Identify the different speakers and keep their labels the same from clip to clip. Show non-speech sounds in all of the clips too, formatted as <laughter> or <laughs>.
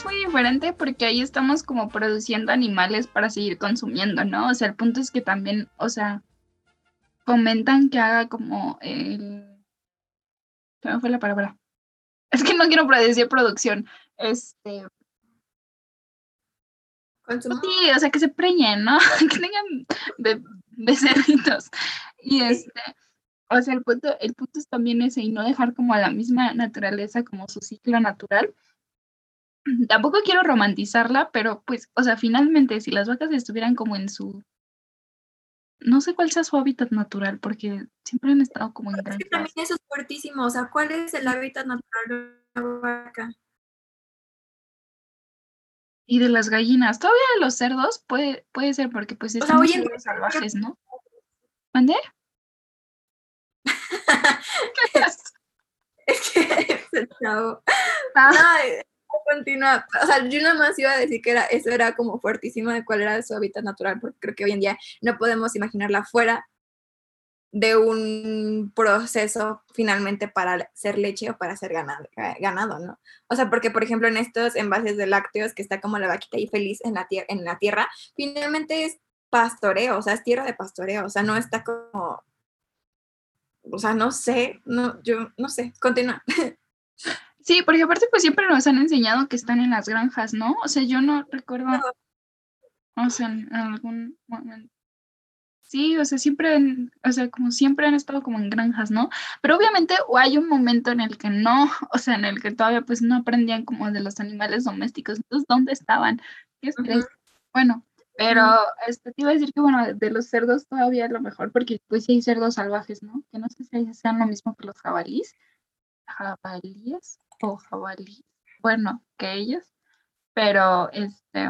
Speaker 1: es muy diferente porque ahí estamos como produciendo animales para seguir consumiendo, ¿no? O sea, el punto es que también, o sea, comentan que haga como el... ¿Qué fue la palabra? Es que no quiero decir producción. Este... Sí, o sea, que se preñen, ¿no? <laughs> que tengan becerritos. Y este... O sea, el punto, el punto es también ese y no dejar como a la misma naturaleza como su ciclo natural. <laughs> Tampoco quiero romantizarla, pero pues, o sea, finalmente, si las vacas estuvieran como en su no sé cuál sea su hábitat natural, porque siempre han estado como en
Speaker 2: Es que también eso es fuertísimo, o sea, ¿cuál es el hábitat natural de una vaca?
Speaker 1: Y de las gallinas, todavía de los cerdos puede, puede ser porque pues están o salvajes, ¿no? ¿Mande? <laughs>
Speaker 2: es que <laughs> el chavo. Ah. Continúa. O sea, yo nada más iba a decir que era, eso era como fuertísimo de cuál era su hábitat natural, porque creo que hoy en día no podemos imaginarla fuera de un proceso finalmente para ser leche o para ser ganado, ganado, ¿no? O sea, porque por ejemplo en estos envases de lácteos que está como la vaquita ahí feliz en la, en la tierra, finalmente es pastoreo, o sea, es tierra de pastoreo, o sea, no está como, o sea, no sé, no, yo no sé, continúa. <laughs>
Speaker 1: Sí, porque aparte pues siempre nos han enseñado que están en las granjas, ¿no? O sea, yo no recuerdo, o sea, en algún momento. Sí, o sea, siempre, o sea, como siempre han estado como en granjas, ¿no? Pero obviamente hay un momento en el que no, o sea, en el que todavía pues no aprendían como de los animales domésticos. Entonces, ¿dónde estaban? ¿Qué Bueno, pero este, te iba a decir que, bueno, de los cerdos todavía es lo mejor, porque pues sí hay cerdos salvajes, ¿no? Que no sé si sean lo mismo que los jabalíes. Jabalíes o jabalí, bueno, que ellos, pero este,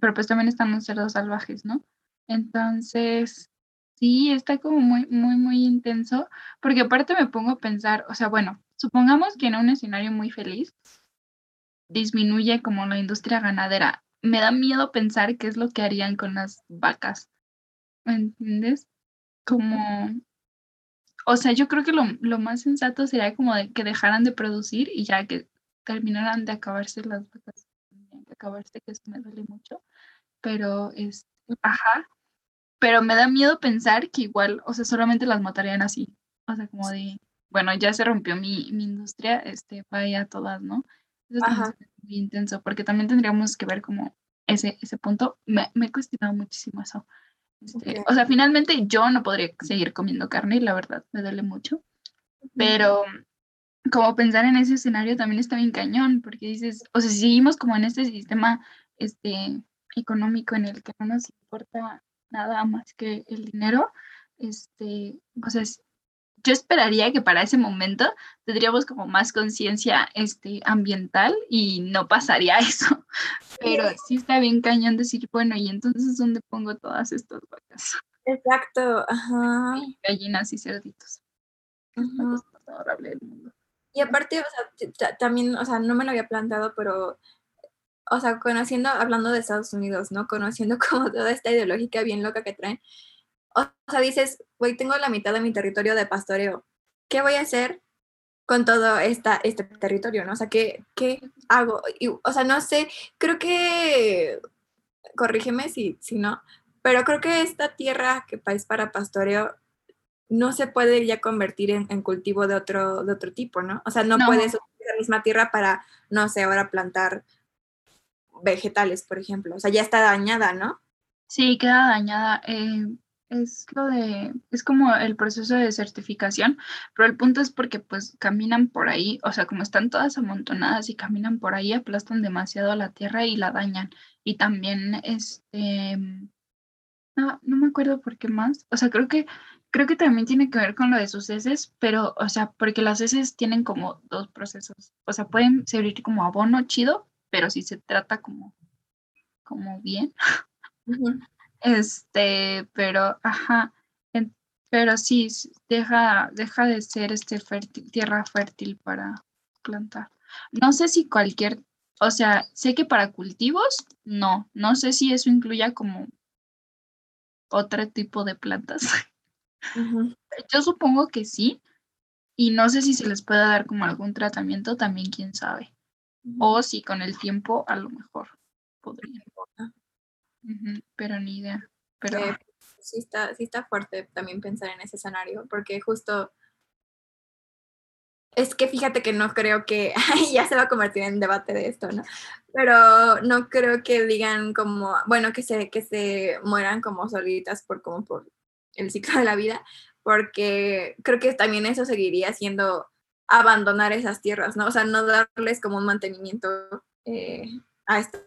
Speaker 1: pero pues también están los cerdos salvajes, ¿no? Entonces, sí, está como muy, muy, muy intenso, porque aparte me pongo a pensar, o sea, bueno, supongamos que en un escenario muy feliz disminuye como la industria ganadera. Me da miedo pensar qué es lo que harían con las vacas. ¿Me entiendes? Como o sea, yo creo que lo, más sensato sería como de que dejaran de producir y ya que terminaran de acabarse las vacas, de acabarse, que eso me duele mucho, pero es, ajá, pero me da miedo pensar que igual, o sea, solamente las matarían así, o sea, como de, bueno, ya se rompió mi, industria, este, vaya todas, ¿no? Eso es muy intenso, porque también tendríamos que ver como ese, ese punto, me, me he cuestionado muchísimo eso, o sea, finalmente yo no podría seguir comiendo carne, la verdad, me duele mucho. Pero como pensar en ese escenario también está bien cañón, porque dices, o sea, si seguimos como en este sistema este, económico en el que no nos importa nada más que el dinero, este, o sea, yo esperaría que para ese momento tendríamos como más conciencia este, ambiental y no pasaría <laughs> eso. Pero sí está bien cañón decir, bueno, ¿y entonces dónde pongo todas estas vacas?
Speaker 2: Exacto, ajá.
Speaker 1: gallinas y cerditos.
Speaker 2: Y aparte, o sea, también, o sea, no me lo había planteado, pero, o sea, conociendo, hablando de Estados Unidos, ¿no? Conociendo <laughs> como toda esta ideológica bien loca que traen, o sea, dices, güey, tengo la mitad de mi territorio de pastoreo. ¿Qué voy a hacer con todo esta, este territorio, no? O sea, ¿qué, qué hago? o sea, no sé, creo que, corrígeme si, si no, pero creo que esta tierra que es para pastoreo no se puede ya convertir en, cultivo de otro, de otro tipo, ¿no? O sea, no, no. puedes usar la misma tierra para, no sé, ahora plantar vegetales, por ejemplo. O sea, ya está dañada, ¿no?
Speaker 1: Sí, queda dañada. Eh, es lo de, es como el proceso de certificación, pero el punto es porque pues caminan por ahí, o sea, como están todas amontonadas y caminan por ahí, aplastan demasiado la tierra y la dañan. Y también, este, no, no me acuerdo por qué más, o sea, creo que, creo que también tiene que ver con lo de sus heces, pero, o sea, porque las heces tienen como dos procesos, o sea, pueden servir como abono chido, pero si se trata como, como bien. Este, pero, ajá, pero sí, deja, deja de ser este tierra fértil para plantar. No sé si cualquier, o sea, sé que para cultivos, no, no sé si eso incluya como otro tipo de plantas. <laughs> Yo supongo que sí, y no sé si se les puede dar como algún tratamiento, también quién sabe. O si con el tiempo a lo mejor pero ni idea. Pero...
Speaker 2: sí, está, sí está fuerte también pensar en ese escenario, porque justo es que fíjate que no creo que, <laughs> ya se va a convertir en debate de esto, ¿no? Pero no creo que digan como, bueno, que se, que se mueran como solitas por, como por el ciclo de la vida, porque creo que también eso seguiría siendo abandonar esas tierras, ¿no? O sea, no darles como un mantenimiento eh, a estas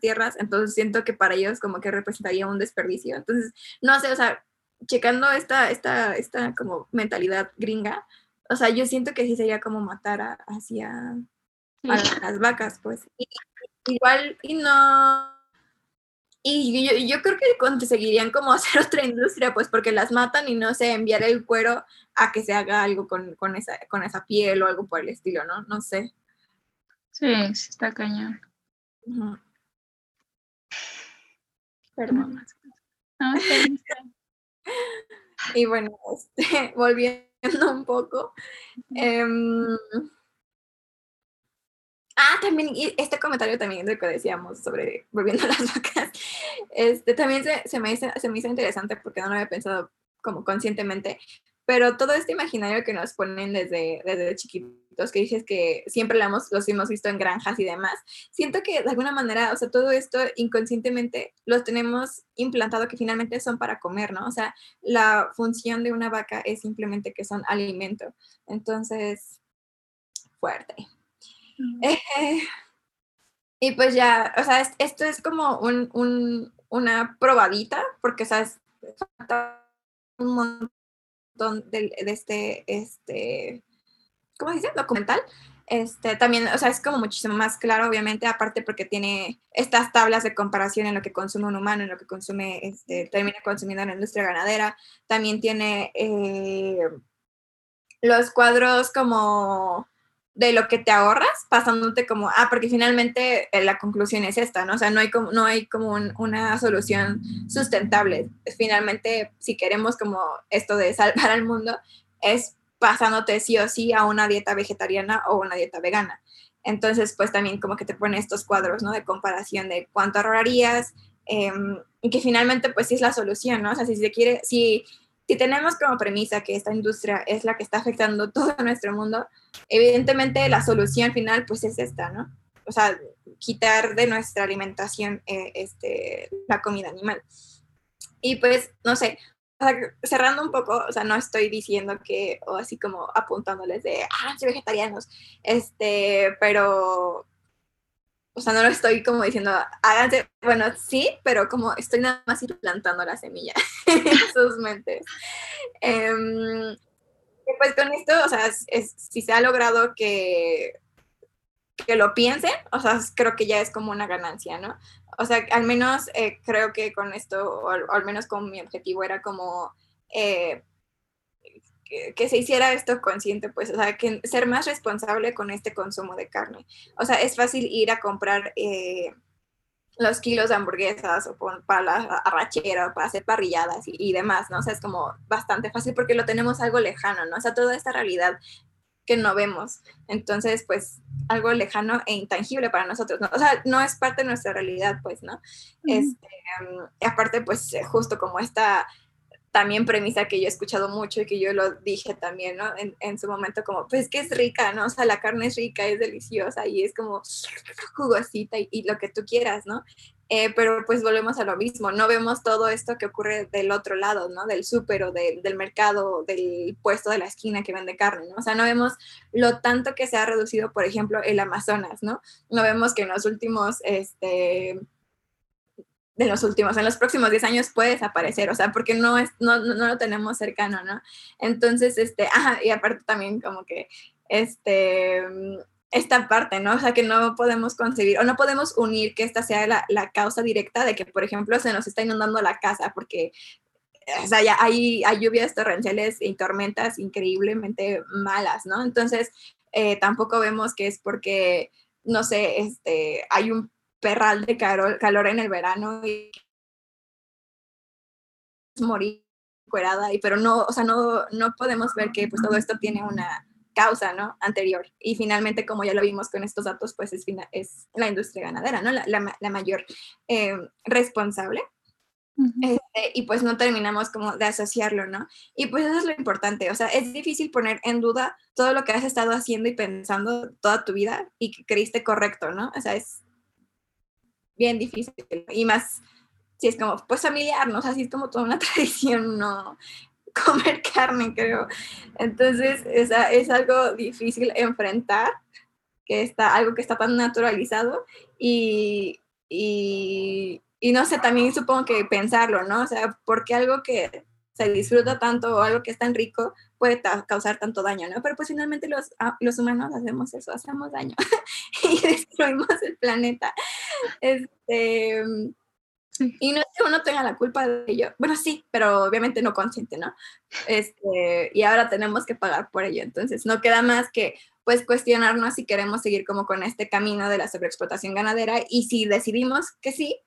Speaker 2: tierras, entonces siento que para ellos como que representaría un desperdicio. Entonces, no sé, o sea, checando esta, esta, esta como mentalidad gringa, o sea, yo siento que sí sería como matar a, hacia las vacas, pues. igual, y no. Y yo, creo que seguirían como <laughs> hacer otra industria, pues porque las matan y no sé, enviar el cuero a que se haga algo con, esa, con esa piel o algo por el estilo, ¿no? No sé.
Speaker 1: Sí, sí está cañón.
Speaker 2: Perdón. y bueno, este, <laughs> volviendo un poco. Em, ah, también, este comentario también de que decíamos sobre volviendo a <laughs> las vacas, este, también se, me hizo, se me hizo interesante porque no lo había pensado como conscientemente, pero todo este imaginario que nos ponen desde, desde chiquitos, que dices que siempre lo hemos, los hemos visto en granjas y demás, siento que de alguna manera, o sea, todo esto inconscientemente los tenemos implantado que finalmente son para comer, ¿no? O sea, la función de una vaca es simplemente que son alimento. Entonces, fuerte. Eh, y pues ya, o sea, esto es como un, una probadita, porque, o sea, es, un montón de, este, este, ¿cómo dice? Documental. Este, también, o sea, es como muchísimo más claro, obviamente, aparte porque tiene estas tablas de comparación en lo que consume un humano, en lo que consume, este, termina consumiendo la industria ganadera. También tiene eh, los cuadros como de lo que te ahorras, pasándote como, ah, porque finalmente eh, la conclusión es esta, ¿no? O sea, no hay como, no hay como una solución sustentable. Finalmente, si queremos como esto de salvar al mundo, es pasándote sí o sí a una dieta vegetariana o una dieta vegana. Entonces, pues también como que te pone estos cuadros, ¿no? De comparación de cuánto ahorrarías em, y que finalmente, pues sí es la solución, ¿no? O sea, si se quiere, si si tenemos como premisa que esta industria es la que está afectando <laughs> todo nuestro mundo, evidentemente la solución final pues es esta, ¿no? O sea, quitar de nuestra alimentación eh, este, la comida animal. Y pues, no sé, cerrando un poco, o sea, no estoy diciendo que, o así como apuntándoles de, ah, soy vegetarianos, este, pero o sea, no lo estoy como diciendo, háganse, bueno, sí, pero como estoy nada más implantando la semilla <laughs> en sus mentes. Em, pues con esto, o sea, si se ha logrado que, que lo piensen, o sea, creo que ya es como una ganancia, ¿no? O sea, al menos eh, creo que con esto, o al, menos con mi objetivo era como eh, que, se hiciera esto consciente, pues, o sea, que ser más responsable con este consumo de carne. O sea, es fácil ir a comprar eh, los kilos de hamburguesas o para la arrachera o para hacer parrilladas y, demás, ¿no? O sea, es como bastante fácil porque lo tenemos algo lejano, ¿no? O sea, toda esta realidad que no vemos. Entonces, pues, algo lejano e intangible para nosotros, ¿no? O sea, no es parte de nuestra realidad, pues, ¿no? este, um, aparte, pues, justo como esta también premisa que yo he escuchado mucho y que yo lo dije también, ¿no? En, en, su momento como, pues que es rica, ¿no? O sea, la carne es rica, es deliciosa y es como jugosita y, lo que tú quieras, ¿no? Eh, pero pues volvemos a lo mismo, no vemos todo esto que ocurre del otro lado, ¿no? Del súper o del mercado, del puesto de la esquina que vende carne, ¿no? O sea, no vemos lo tanto que se ha reducido, por ejemplo, el Amazonas, ¿no? No vemos que en los últimos, este de los últimos, en los próximos 10 años puede desaparecer, o sea, porque no, es, no, no, lo tenemos cercano, ¿no? Entonces, este, ajá, y aparte también como que, este, esta parte, ¿no? O sea, que no podemos concebir o no podemos unir que esta sea la, la causa directa de que, por ejemplo, se nos está inundando la casa porque o sea, ya hay, hay lluvias torrenciales y tormentas increíblemente malas, ¿no? Entonces, eh, tampoco vemos que es porque, no sé, este, hay un perral de calor, calor en el verano y morir cuerada, y, pero no, o sea, no, no podemos ver que pues todo esto tiene una causa, ¿no? Anterior. Y finalmente, como ya lo vimos con estos datos, pues es, es la industria ganadera, ¿no? La, la, mayor eh, responsable. Este, y pues no terminamos como de asociarlo, ¿no? Y pues eso es lo importante, o sea, es difícil poner en duda todo lo que has estado haciendo y pensando toda tu vida y que creíste correcto, ¿no? O sea, es bien difícil y más si es como, pues familiar, ¿no? O sea, si es como toda una <laughs> tradición, ¿no? <laughs> Comer carne, creo. Entonces, es, es algo difícil enfrentar, que está, algo que está tan naturalizado y, y y no sé, también supongo que pensarlo, ¿no? O sea, porque algo que se disfruta tanto o algo que es tan rico puede causar tanto daño, ¿no? Pero pues finalmente los, ah, los humanos hacemos eso, hacemos daño <laughs> y destruimos el planeta. Este, Y no es que uno tenga la culpa de ello. Bueno, sí, pero obviamente no consciente, ¿no? Este, y ahora tenemos que pagar por ello. Entonces, no queda más que pues cuestionarnos si queremos seguir como con este camino de la sobreexplotación ganadera y si decidimos que sí,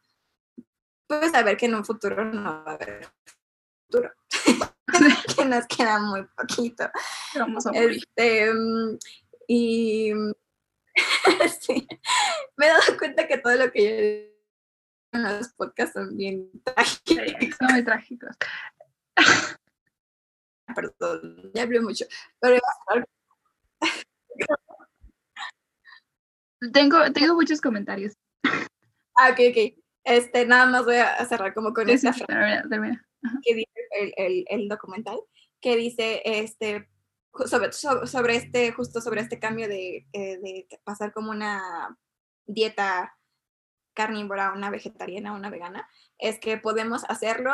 Speaker 2: pues saber que en un futuro no va a haber futuro. <laughs> que nos queda muy poquito.
Speaker 1: Vamos a Este,
Speaker 2: y <laughs> sí, me he dado cuenta que todo lo que yo los podcasts son bien trágicos.
Speaker 1: son muy trágicos. <laughs>
Speaker 2: Perdón, ya hablé mucho. Pero
Speaker 1: tengo, tengo muchos comentarios.
Speaker 2: Ah, ok, ok. Este, nada más voy a cerrar como con esa frase que dice el, el, documental, que dice este, sobre, sobre, este, justo sobre este cambio de, eh, de pasar como una dieta carnívora una vegetariana una vegana, es que podemos hacerlo,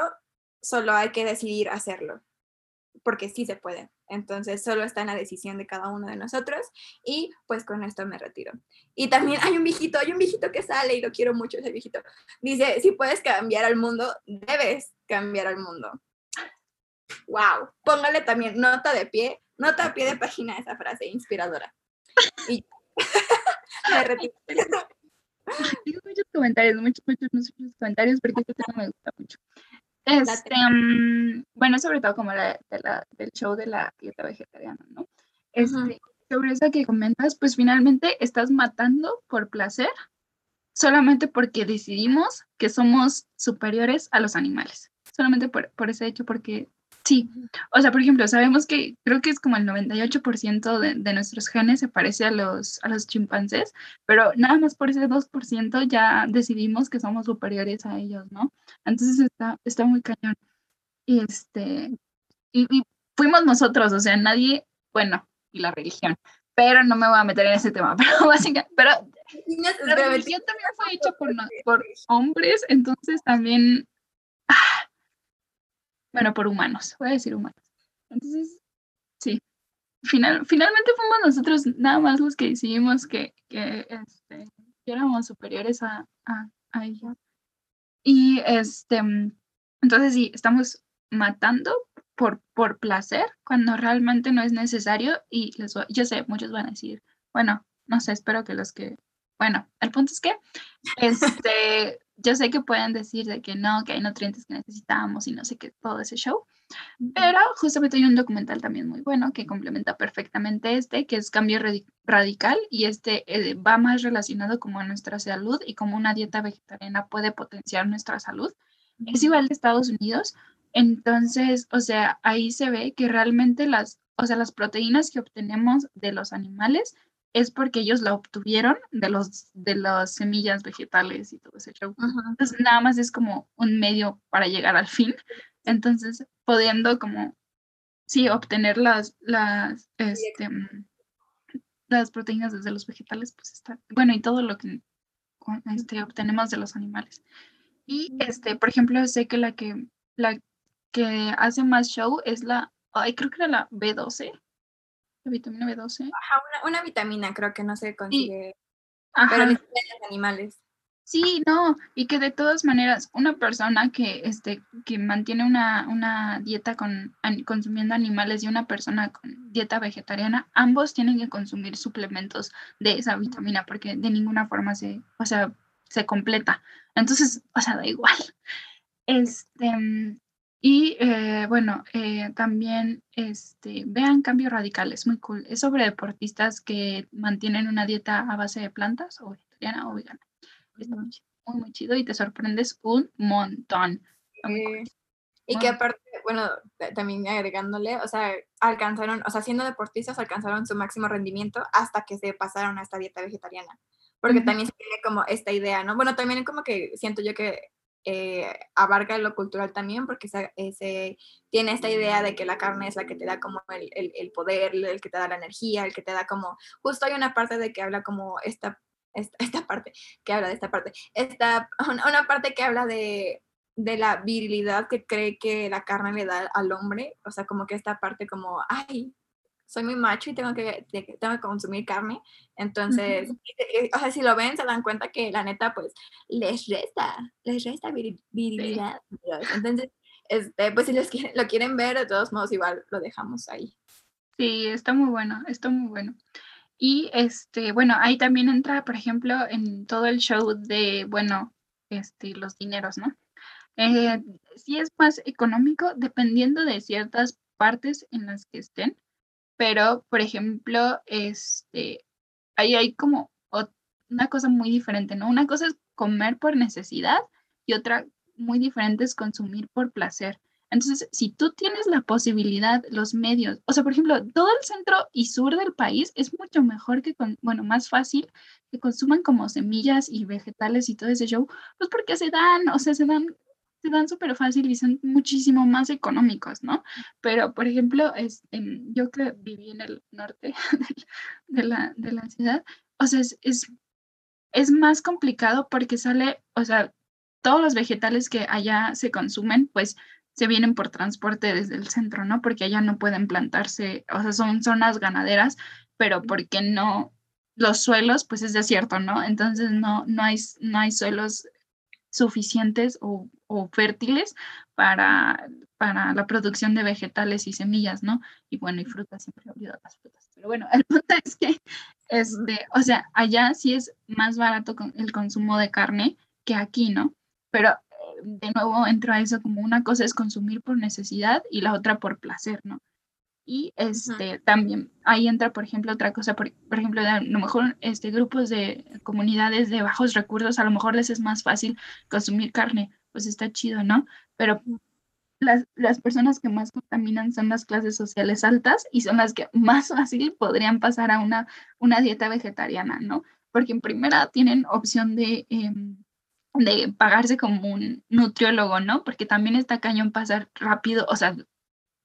Speaker 2: solo hay que decidir hacerlo porque sí se puede. Entonces solo está en la decisión de cada uno de nosotros y pues con esto me retiro. Y también hay un viejito, hay un viejito que sale y lo quiero mucho ese viejito. Dice, si puedes cambiar al mundo, debes cambiar al mundo. Wow, póngale también nota de pie, nota a pie de página esa frase inspiradora. Y <laughs> me retiro.
Speaker 1: Tengo muchos comentarios, muchos, muchos, muchos comentarios porque este tema me gusta mucho. Este, mm, bueno, sobre todo como la, del show de la dieta vegetariana, ¿no? Este, Sobre eso que comentas, pues finalmente estás matando por placer solamente porque decidimos que somos superiores a los animales. Solamente por, por ese hecho, porque Sí, o sea, por ejemplo, sabemos que creo que es como el 98% de, de, nuestros genes se parece a los, a los chimpancés, pero nada más por ese 2% ya decidimos que somos superiores a ellos, ¿no? Entonces está, está muy cañón. Y, este, y, fuimos nosotros, o sea, nadie, bueno, y la religión, pero no me voy a meter en ese tema, <laughs> pero básicamente, pero la religión también fue hecha por, por hombres, entonces también... Bueno, por humanos, voy a decir humanos. Entonces, sí. Final, finalmente fuimos nosotros nada más los que decidimos que, que, este, éramos superiores a, a, ellos. Y este, entonces sí, estamos matando por, por placer cuando realmente no es necesario y les yo sé, muchos van a decir, bueno, no sé, espero que los que, bueno, el punto es que este, yo sé que pueden decir de que no, que hay nutrientes que necesitamos y no sé qué, todo ese show, pero justamente hay un documental también muy bueno que complementa perfectamente este, que es Cambio Radical y este eh, va más relacionado como a nuestra salud y como una dieta vegetariana puede potenciar nuestra salud. Es igual de Estados Unidos, entonces, o sea, ahí se ve que realmente las, o sea, las proteínas que obtenemos de los animales es porque ellos la obtuvieron de, los, de las semillas vegetales y todo ese show. Entonces, nada más es como un medio para llegar al fin. Entonces, pudiendo como, sí, obtener las, las, este, las proteínas desde los vegetales, pues está, bueno, y todo lo que este, obtenemos de los animales. Y, este, por ejemplo, sé que la que, la que hace más show es la, ay, creo que era la B12, vitamina B12.
Speaker 2: Ajá, una, vitamina creo que no se consigue. Pero en los animales.
Speaker 1: Sí, no, y que de todas maneras, una persona que, este, que mantiene una, una dieta con, consumiendo animales y una persona con dieta vegetariana, ambos tienen que consumir suplementos de esa vitamina porque de ninguna forma se, o sea, se completa. Entonces, o sea, da igual. Este, Y eh, bueno, eh, también este, vean Cambio Radical, es muy cool. Es sobre deportistas que mantienen una dieta a base de plantas, o vegetariana o vegana. Está muy, muy, chido y te sorprendes un montón.
Speaker 2: Y que aparte, bueno, también agregándole, o sea, alcanzaron, o sea, siendo deportistas alcanzaron su máximo rendimiento hasta que se pasaron a esta dieta vegetariana. Porque también se tiene como esta idea, ¿no? Bueno, también como que siento yo que eh, abarca lo cultural también, porque se, tiene esta idea de que la carne es la que te da como el, el, poder, el que te da la energía, el que te da como, justo hay una parte de que habla como esta, esta, <laughs> parte, que habla de esta parte, esta, <laughs> una, parte que habla de, de la virilidad que cree que la carne le da al hombre, o sea, como que esta parte como, ay, soy muy macho y tengo que, tengo que consumir carne. Entonces, o sea, si lo ven, se dan cuenta que la neta, pues, les resta, les resta virilidad. Entonces, este, pues si los quieren, lo quieren ver, de todos modos, igual lo dejamos ahí.
Speaker 1: Sí, está muy bueno, está muy bueno. Y este, bueno, ahí también entra, por ejemplo, en todo el show de, bueno, este, los dineros, ¿no? Eh, sí es más económico dependiendo de ciertas partes en las que estén pero por ejemplo, este, ahí hay como una cosa muy diferente, ¿no? Una cosa es comer por necesidad y otra muy diferente es consumir por placer. Entonces, si tú tienes la posibilidad, los medios, o sea, por ejemplo, todo el centro y sur del país es mucho mejor que, con, bueno, más fácil que consuman como semillas y vegetales y todo ese show, pues porque se dan, o sea, se dan se dan súper fácil y son muchísimo más económicos, ¿no? Pero, por ejemplo, es, yo que viví en el norte <laughs> de la, de la ciudad, o sea, es, es, es más complicado porque sale, o sea, todos los vegetales que allá se consumen, pues se vienen por transporte desde el centro, ¿no? Porque allá no pueden plantarse, o sea, son zonas ganaderas, pero porque no, los suelos, pues es desierto, ¿no? Entonces no, no, hay, no hay suelos suficientes o, fértiles para, para la producción de vegetales y semillas, ¿no? Y bueno, y frutas, siempre he olvidado las frutas. Pero bueno, el punto es que, este, o sea, allá sí es más barato el consumo de carne que aquí, ¿no? Pero eh, de nuevo entro a eso como una cosa es consumir por necesidad y la otra por placer, ¿no? Y este, también ahí entra, por ejemplo, otra cosa, por, ejemplo, a lo mejor este, grupos de comunidades de bajos recursos, a lo mejor les es más fácil consumir carne, pues está chido, ¿no? Pero las, las personas que más contaminan son las clases sociales altas y son las que <laughs> más fácil podrían pasar a una, una dieta vegetariana, ¿no? Porque en primera tienen opción de... Em, de pagarse como un nutriólogo, ¿no? Porque también está cañón pasar rápido, o sea,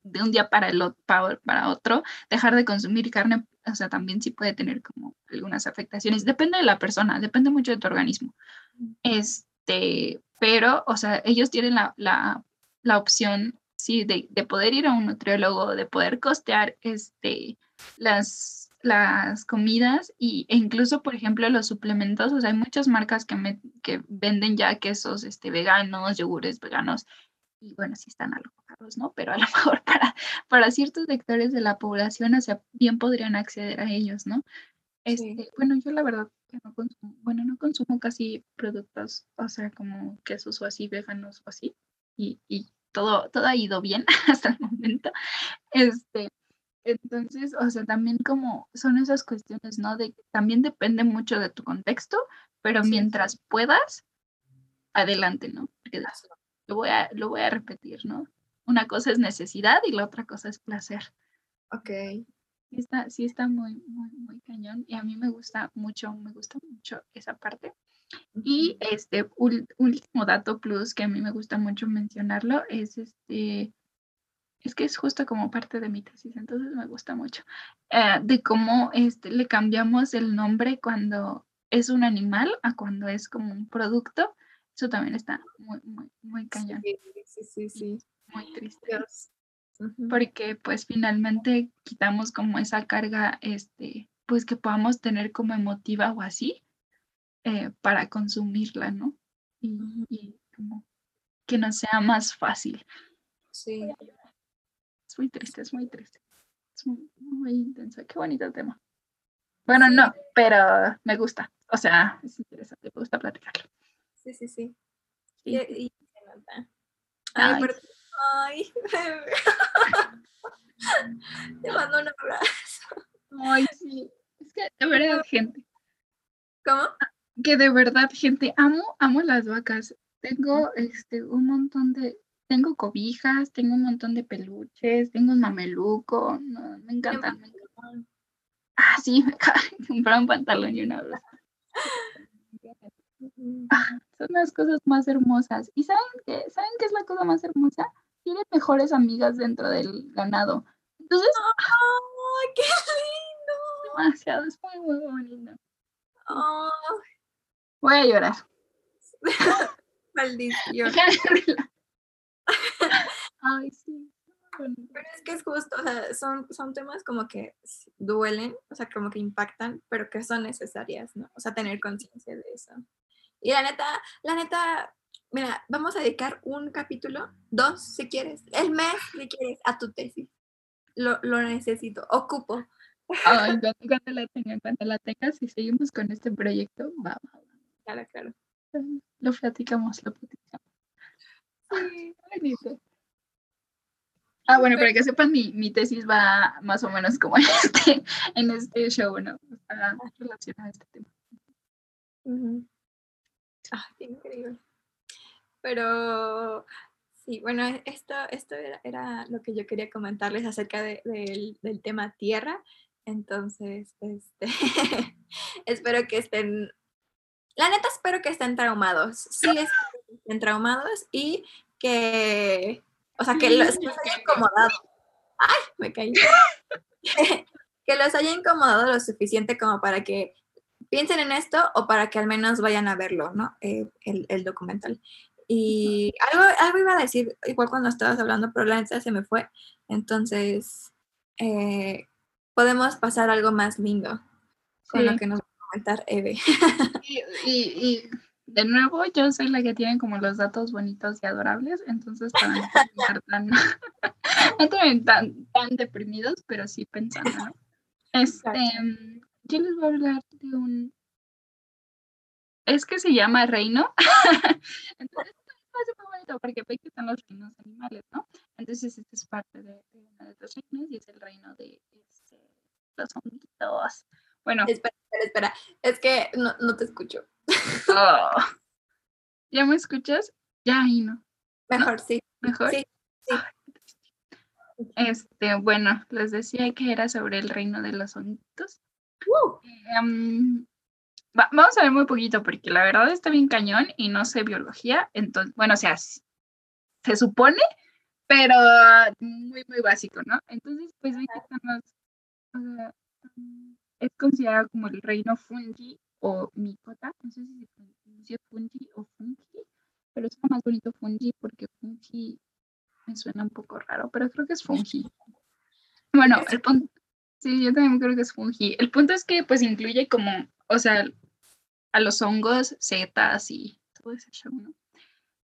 Speaker 1: de un día para, el, para otro, dejar de consumir carne, o sea, también sí puede tener como algunas afectaciones. Depende de la persona, depende mucho de tu organismo. Este, pero, o sea, ellos tienen la, la, la opción, sí, de, de, poder ir a un nutriólogo, de poder costear este, las, las comidas y, e incluso, por ejemplo, los suplementos. O sea, hay muchas marcas que, me, que venden ya quesos este, veganos, yogures veganos, y bueno, sí están algo caros, ¿no? Pero a lo <laughs> mejor para, para ciertos sectores de la población, o sea, bien podrían acceder a ellos, ¿no? Este, Bueno, yo la verdad que no consumo, bueno, no consumo casi productos, o sea, como quesos o así, veganos o así, y, y todo, todo ha ido bien <laughs> hasta el momento. Este, entonces, o sea, también como son esas cuestiones, ¿no? De también depende mucho de tu contexto, pero mientras puedas, adelante, ¿no? Porque lo voy a, lo voy a repetir, ¿no? Una cosa es necesidad y la otra cosa es placer.
Speaker 2: Ok.
Speaker 1: Sí está, sí está muy, muy, muy cañón y a mí me gusta mucho, me gusta mucho esa parte. Y este último dato plus que a mí me gusta mucho mencionarlo es este, es que es justo como parte de mi tesis, entonces me gusta mucho, eh, de cómo este, le cambiamos el nombre cuando es un animal a cuando es como un producto eso también está muy, muy, muy cañón.
Speaker 2: Sí, sí, sí, sí.
Speaker 1: Muy triste. Porque pues finalmente quitamos como esa carga, este, pues que podamos tener como emotiva o así eh, para consumirla, ¿no? Y, como que nos sea más fácil.
Speaker 2: Sí.
Speaker 1: Es muy triste, es muy triste. Es muy, muy intenso. Qué bonito el tema. Bueno, no, pero me gusta. O sea, es interesante, me gusta platicarlo.
Speaker 2: Sí, sí, sí. Y, se nota. Ay, Ay, <laughs> te mando un abrazo.
Speaker 1: Ay, sí. Es que de verdad, gente.
Speaker 2: ¿Cómo?
Speaker 1: Que de verdad, gente, amo, amo las vacas. Tengo este un montón de, tengo cobijas, tengo un montón de peluches, tengo un mameluco, no, me encantan, me encantan. Ah, sí, <laughs> me comprar un pantalón y una blusa. <laughs> Ah, son las cosas más hermosas. ¿Y saben qué? ¿Saben qué es la cosa más hermosa? Tiene mejores amigas dentro del ganado. Entonces,
Speaker 2: ¡Ay, qué lindo!
Speaker 1: demasiado, es muy, muy bonito. Voy a llorar. <laughs>
Speaker 2: maldición.
Speaker 1: Ay, sí.
Speaker 2: Pero es que es justo, o sea, son, son temas como que duelen, o sea, como que impactan, pero que son necesarias, ¿no? O sea, tener conciencia de eso. Y la neta, la neta, mira, vamos a dedicar un capítulo, dos, si quieres, el mes, si quieres, a tu tesis. Lo, lo necesito, ocupo.
Speaker 1: Ay, cuando, <laughs> cuando la tenga, cuando la tengas, si seguimos con este proyecto, va, va,
Speaker 2: Claro, claro.
Speaker 1: Lo platicamos, lo platicamos. Bonito. Ah, bueno, para que sepan, mi, mi tesis va más o menos como en este, en este show, ¿no? Relacionada a este tema.
Speaker 2: Ah, qué increíble. Pero sí, bueno, e- esto, esto era, era lo que yo quería comentarles acerca de- del, del tema tierra. Entonces, este, <laughs> espero que estén, la neta espero que estén traumados. Sí, espero que estén traumados y que, o sea, que los, los haya <laughs> incomodado. ¡Ay! Me caí. <laughs> que los haya incomodado lo suficiente como para que piensen en esto o para que al menos vayan a verlo, ¿no? Eh, el, el documental. Y algo, algo iba a decir, igual cuando estabas hablando, pero la neta se me fue. Entonces, eh, podemos pasar algo más lindo con
Speaker 1: Sí.
Speaker 2: lo que nos va a comentar Eve.
Speaker 1: Y, y, y de nuevo, yo soy la que tiene como los datos bonitos y adorables, entonces para no terminar tan, <laughs> no tan, tan deprimidos, pero sí pensando, ¿no? Este, yo les voy a hablar de un... Es que se llama reino. <laughs> entonces, es muy bonito porque ve que están los reinos animales, ¿no? Entonces, este es parte de, de uno de los reinos y es el reino de este, los honguitos. Bueno,
Speaker 2: espera, espera, espera. Es que no, no te escucho.
Speaker 1: Oh. ¿Ya me escuchas? Ya ahí no.
Speaker 2: Mejor, sí.
Speaker 1: Mejor.
Speaker 2: Sí, sí.
Speaker 1: Este, bueno, les decía que era sobre el reino de los honguitos.
Speaker 2: ¡Uh!
Speaker 1: Em, va- vamos a ver muy poquito porque la verdad está bien cañón y no sé biología. Entonces, bueno, o sea, se supone, pero muy, muy básico, ¿no? Entonces, pues o sea, mm, es considerado como el reino fungi o micota. No sé si se pronuncia fungi o fungi, pero es más bonito fungi porque fungi me suena un poco raro, pero creo que es fungi. Bueno, el punto, sí, yo también creo que es fungi. El punto es que pues incluye como, o sea, a los hongos, setas y todo ese show, ¿no?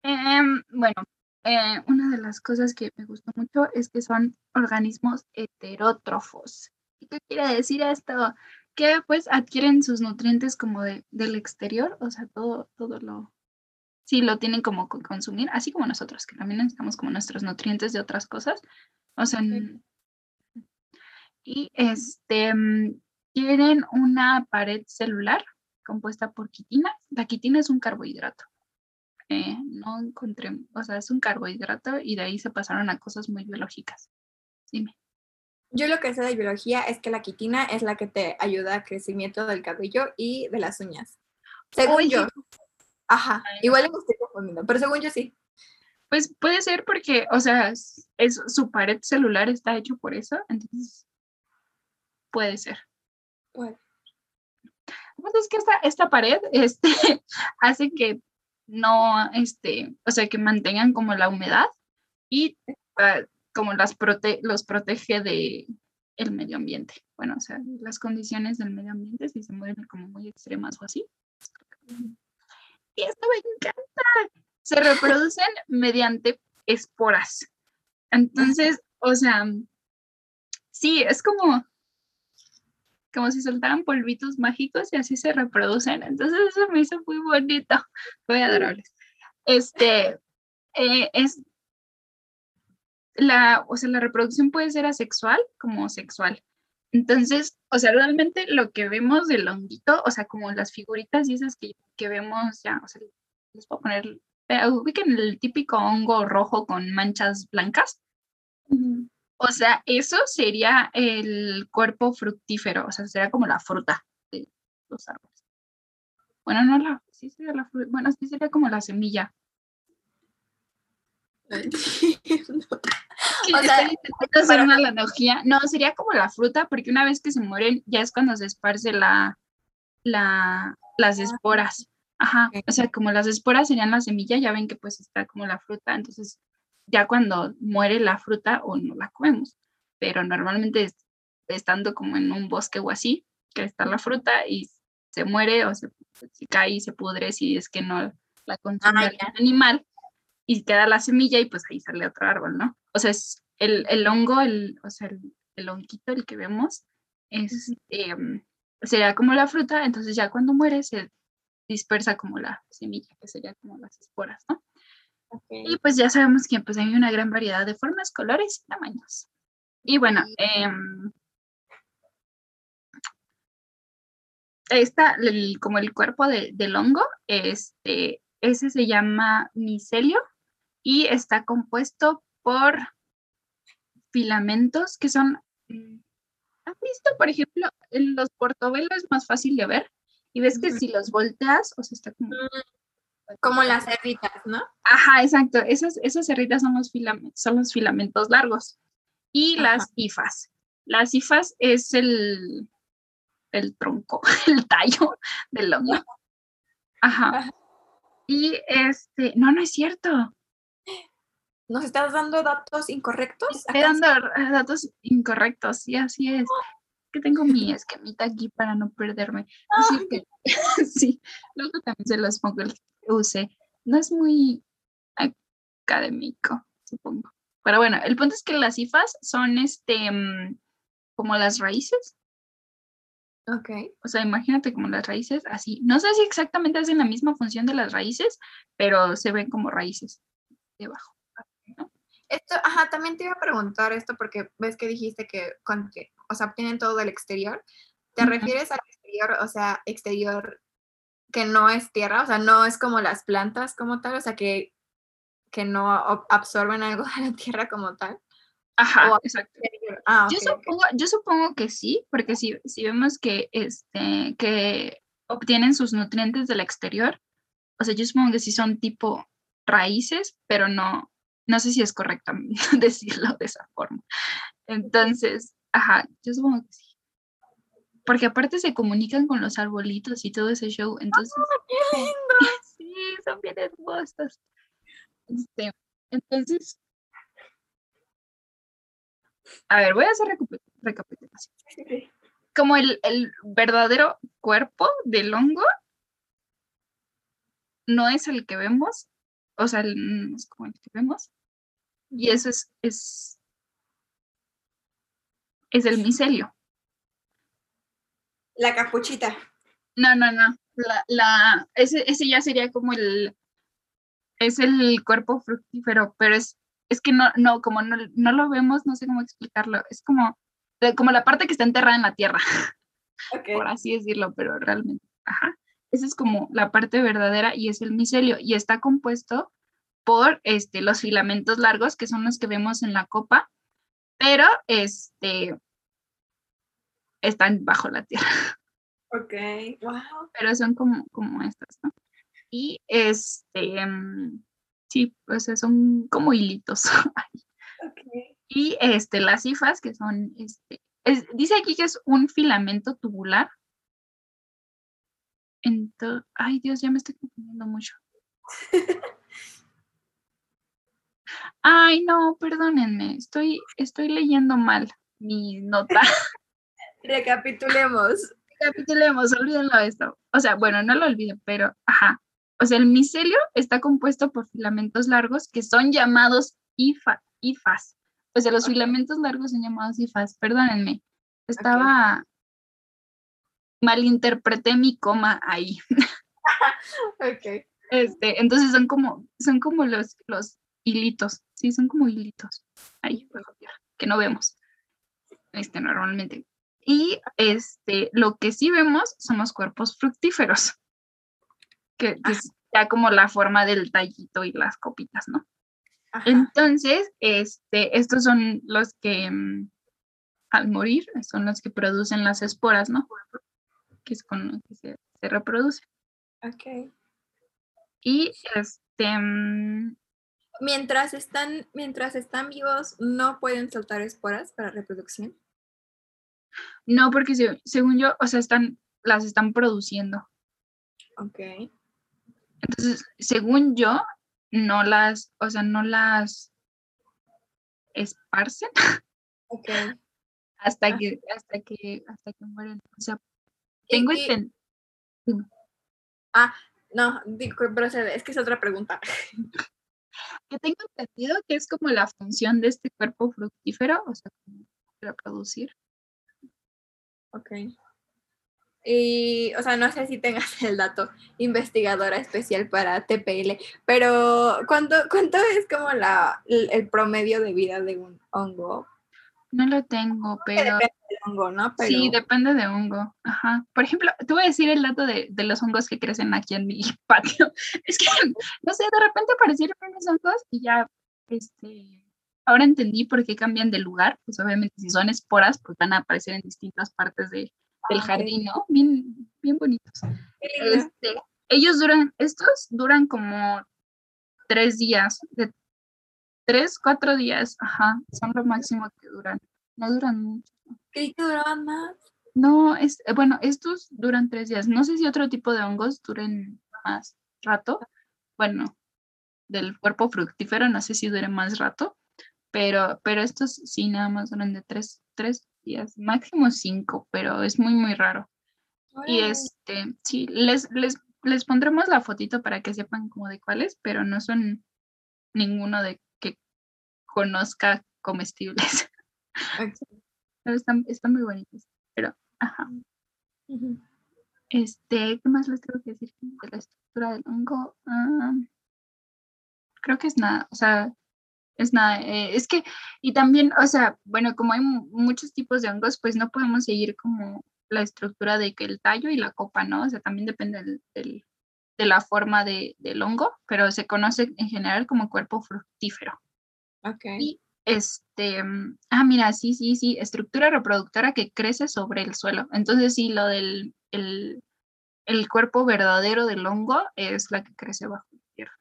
Speaker 1: Em, bueno, eh, una de las cosas que me gustó mucho es que son organismos heterótrofos. ¿Y qué quiere decir esto? Que pues adquieren sus nutrientes como de, del exterior, o sea, todo, todo lo, sí lo tienen como consumir, así como nosotros, que también necesitamos como nuestros nutrientes de otras cosas. O sea, y este mm, tienen una pared celular compuesta por quitina. La quitina es un carbohidrato. Eh, no encontré, o sea, es un carbohidrato y de ahí se pasaron a cosas muy biológicas. Dime.
Speaker 2: Yo lo que sé de biología es que la quitina es la que te ayuda al crecimiento del cabello y de las uñas. Según
Speaker 1: Oye.
Speaker 2: yo. Ajá. Igual me estoy confundiendo, pero según yo sí.
Speaker 1: Pues puede ser porque, o sea, es, es- su pared celular está hecho por eso, entonces puede ser.
Speaker 2: Bueno,
Speaker 1: Pues es que esta, esta pared <laughs> este, hace que no, este, o sea, que mantengan como la humedad y ah, como las prote los protege de el medio ambiente. Bueno, o sea, las condiciones del medio ambiente si se mueven como muy extremas o así. Y esto me encanta. Se reproducen <laughs> mediante esporas. Entonces, o sea, sí, es como como si soltaran polvitos mágicos y así se reproducen. Entonces eso me hizo muy bonito, muy adorables. Este, eh, es, la, o sea, la reproducción puede ser asexual como sexual. Entonces, o sea, realmente lo que vemos del honguito, o sea, como las figuritas y esas que, que vemos ya, o sea, les puedo poner, eh, ubiquen el típico hongo rojo con manchas blancas. O sea, eso sería el cuerpo fructífero, o sea, sería como la fruta de los árboles. Bueno, no la, sí sería la fruta, bueno, sí sería como la semilla. <laughs> <laughs> o sea, hacer una analogía. No, sería como la fruta, porque una vez que se mueren, ya es cuando se esparce la, la, las ah. esporas. Ajá, o sea, como las esporas serían la semilla, ya ven que pues está como la fruta, entonces ya cuando muere la fruta o no la comemos, pero normalmente estando como en un bosque o así, que está la fruta y se muere o se, cae y se pudre si es que no la consume el animal y queda la semilla y pues ahí sale otro árbol, ¿no? O sea, es el, el hongo, el, o sea, el, el, el que vemos, es, em, sería como la fruta, entonces ya cuando muere se dispersa como la semilla, que sería como las esporas, ¿no? Y pues ya sabemos que pues hay una gran variedad de formas, colores y tamaños. Y bueno, eh, está como el cuerpo del hongo, este, ese se llama micelio y está compuesto por filamentos que son, mm, ¿has visto, por ejemplo, en los portobelos es más fácil de ver? Y ves que si los volteas, o sea, está como...
Speaker 2: Como las cerritas, ¿no?
Speaker 1: Ajá, exacto. Esas, esas cerritas son los, filamentos, son los filamentos largos. Y las hifas. Las hifas es el, el tronco, <laughs> el tallo del hongo. Ajá. Y este, no, no es cierto.
Speaker 2: ¿Nos estás dando datos incorrectos?
Speaker 1: Estoy dando datos incorrectos, sí, así es. Que tengo mi esquemita aquí para no perderme. Así que, <laughs> sí, luego también se los pongo el use. No es muy académico, supongo. Pero bueno, el punto es que las cifas son este mm, como las raíces.
Speaker 2: Ok.
Speaker 1: O sea, imagínate como las raíces así. No sé si exactamente hacen la misma función de las raíces, pero se ven como raíces debajo.
Speaker 2: Esto, ajá, también te iba a preguntar esto porque ves que dijiste que, con, que o sea, obtienen todo del exterior. ¿Te refieres al exterior, o sea, exterior que no es tierra, o sea, no es como las plantas como tal, o sea, que, que no absorben algo <laughs> de la tierra como tal?
Speaker 1: Ajá, exacto. Ah, yo, supongo, yo supongo que sí, porque si, si vemos que, este, que obtienen sus nutrientes del exterior, o sea, yo supongo que sí son tipo raíces, pero no, no sé si es correcto <laughs> decirlo de esa forma. Entonces, ajá, yo supongo que sí. Porque aparte se comunican con los arbolitos y todo ese show. Entonces, <laughs> sí, son bien hermosos. Este, entonces, a ver, voy a hacer recapitulación. Como el, el verdadero cuerpo del hongo no es el que vemos, o sea, no es como el que vemos, y eso es, es, es el micelio.
Speaker 2: La capuchita.
Speaker 1: No, no, no. La, la, ese, ese ya sería como el, es el cuerpo fructífero, pero es, es que no, no, como no, no lo vemos, no sé cómo explicarlo. Es como, como la parte que está enterrada en la tierra, <laughs> por así decirlo, pero realmente, ajá. Esa es como la parte verdadera y es el micelio y está compuesto por este, los filamentos largos, que son los que vemos en la copa, pero este, están bajo la tierra.
Speaker 2: Ok, wow.
Speaker 1: Pero son como, como estas, ¿no? Y este, mm, sí, pues son como hilitos. okay. Y este, las cifas, que son, este, dice aquí que es un filamento tubular. Entonces, ay Dios, ya me estoy confundiendo mucho. <laughs> Ay, no, perdónenme, estoy, estoy leyendo mal mi nota. <laughs>
Speaker 2: Recapitulemos.
Speaker 1: Recapitulemos, olvídenlo esto. O sea, bueno, no lo olviden, pero, ajá. O sea, el micelio está compuesto por filamentos largos que son llamados IFA, IFAS. O sea, los filamentos largos son llamados IFAS. Perdónenme, estaba... Malinterpreté mi coma ahí. <laughs>
Speaker 2: ok.
Speaker 1: Este, entonces son como, son como los, los hilitos, sí, son como hilitos. Ahí, que no vemos este, normalmente. Y este, lo que sí vemos son los cuerpos fructíferos, que, es ya como la forma del tallito y las copitas, ¿no? Entonces, este, estos son los que mm, al morir son los que producen las esporas, ¿no? Que es con lo que se, se reproduce.
Speaker 2: Ok.
Speaker 1: Y este. Mm,
Speaker 2: mientras están, mientras están vivos, ¿no pueden soltar esporas para reproducción?
Speaker 1: No, porque según yo, o sea, están, las están produciendo.
Speaker 2: Ok.
Speaker 1: Entonces, según yo, no las, o sea, no las esparcen. <laughs>
Speaker 2: Ok.
Speaker 1: hasta ah. que, hasta que, hasta que mueren. O sea, tengo entendido.
Speaker 2: Ah, no, es que es otra pregunta. <laughs>
Speaker 1: Que tengo entendido que es como la función de este cuerpo fructífero, o sea, reproducir.
Speaker 2: Ok. Y, o sea, no sé si tengas <laughs> el dato, investigadora especial para TPL, pero ¿cuánto, cuánto es como la, el promedio de vida de un hongo?
Speaker 1: No lo tengo, pero...
Speaker 2: Depende de hongo, ¿no?
Speaker 1: Sí, depende de hongo. Ajá. Por ejemplo, te voy a decir el dato de, de, los hongos que crecen aquí en mi <laughs> patio. Es que, no sé, de repente aparecieron unos hongos y ya, este, ahora entendí por qué cambian de lugar. Pues obviamente si son esporas, pues van a aparecer en distintas partes de, del ah, jardín, ¿no? Bien, bien bonitos. Este, ellos duran, estos duran como tres días, de tres, cuatro días, ajá, son lo máximo que duran. No duran mucho.
Speaker 2: Creí que duraban más.
Speaker 1: No, es, eh, bueno, estos duran tres días. No sé si otro tipo de hongos duren más rato. Bueno, del cuerpo fructífero, no sé si duren más rato, pero, pero estos sí nada más duran de tres, tres días, máximo cinco, pero es muy, muy raro. Y este, sí, les, les, les pondremos la fotito para que sepan como de cuáles, pero no son ninguno de conozca comestibles. <laughs> Pero están, están, muy bonitos. Pero, ajá. Este, ¿qué más les tengo que decir de la estructura del hongo? Ah, creo que es nada, o sea, es nada. Eh, es que, y también, o sea, bueno, como hay muchos tipos de hongos, pues no podemos seguir como la estructura de que el tallo y la copa, ¿no? O sea, también depende del, de la forma de, del hongo, pero se conoce en general como cuerpo fructífero.
Speaker 2: Ok.
Speaker 1: Y este, ah, mira, sí, sí, sí, estructura reproductora que crece sobre el suelo. Entonces, sí, lo del el, cuerpo verdadero del hongo es la que crece bajo la tierra.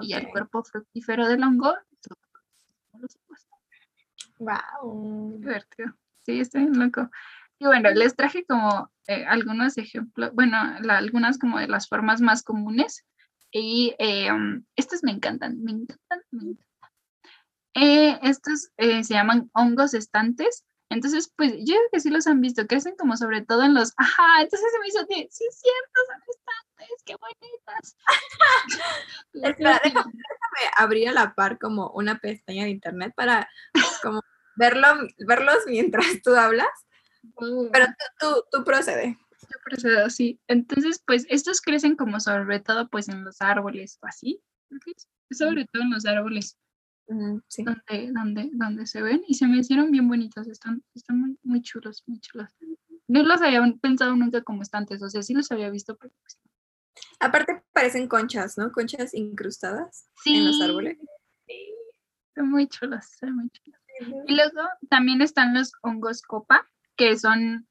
Speaker 1: Y el cuerpo fructífero del hongo
Speaker 2: Wow.
Speaker 1: Divertido. Sí, estoy loco. Y bueno, les traje como eh, algunos ejemplos, bueno, algunas como de las formas más comunes. Y eh, estas me encantan, me encantan, me encantan. Eh, estos eh, se llaman hongos estantes. Entonces, pues yo creo que sí los han visto, crecen como sobre todo en los, ajá, entonces se me hizo de, sí es cierto, son estantes, qué bonitas. <laughs>
Speaker 2: Espera, déjame, abrir a la par como una pestaña de internet para como verlo, verlos mientras tú hablas, pero tú, tú, procede.
Speaker 1: Yo procedo, sí. Entonces, pues estos crecen como sobre todo pues en los árboles o así, sobre todo en los árboles donde, donde, donde se ven y se me hicieron bien bonitos, están, están muy, muy chulos, muy chulos. No los había pensado nunca como estantes, o sea, sí los había visto, pero pues
Speaker 2: Aparte parecen conchas, ¿no? Conchas incrustadas en los árboles.
Speaker 1: Sí, son muy chulos, son muy chulos. Y luego también están los hongos copa, que son,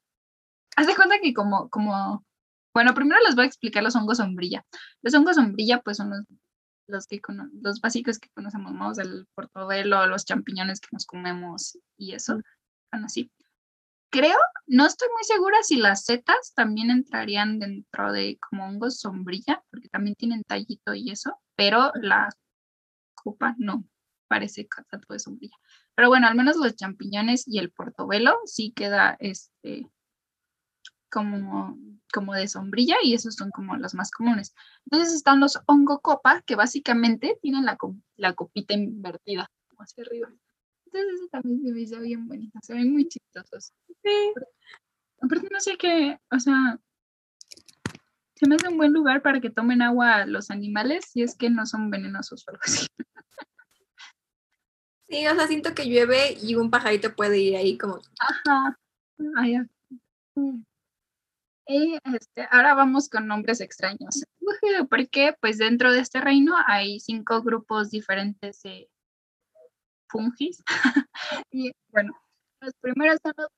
Speaker 1: haz de cuenta que como, como, bueno, primero les voy a explicar los hongos sombrilla. Los hongos sombrilla pues son los los, que los básicos que conocemos, ¿no? el portobelo, los champiñones que nos comemos y eso, bueno, así. Creo, no estoy muy segura si las setas también entrarían dentro de como hongos sombrilla, porque también tienen tallito y eso, pero la copa no, parece tanto de sombrilla. Pero bueno, al menos los champiñones y el portobelo sí queda este como, como de sombrilla y esos son como los más comunes. Entonces están los hongo copa, que básicamente tienen la, la copita invertida hacia arriba. Entonces eso también se me hizo bien bonito, se ven muy chistosos. Sí. Aparte no sé qué, o sea, se me hace un buen lugar para que tomen agua los animales si es que no son venenosos o algo así. <laughs>
Speaker 2: Sí, o sea, siento que llueve y un pajarito puede ir ahí como.
Speaker 1: Ajá. Ay, ya. Mm. Y este, ahora vamos con nombres extraños. Porque pues dentro de este reino hay cinco grupos diferentes de fungis. <laughs> y bueno, los primeros son los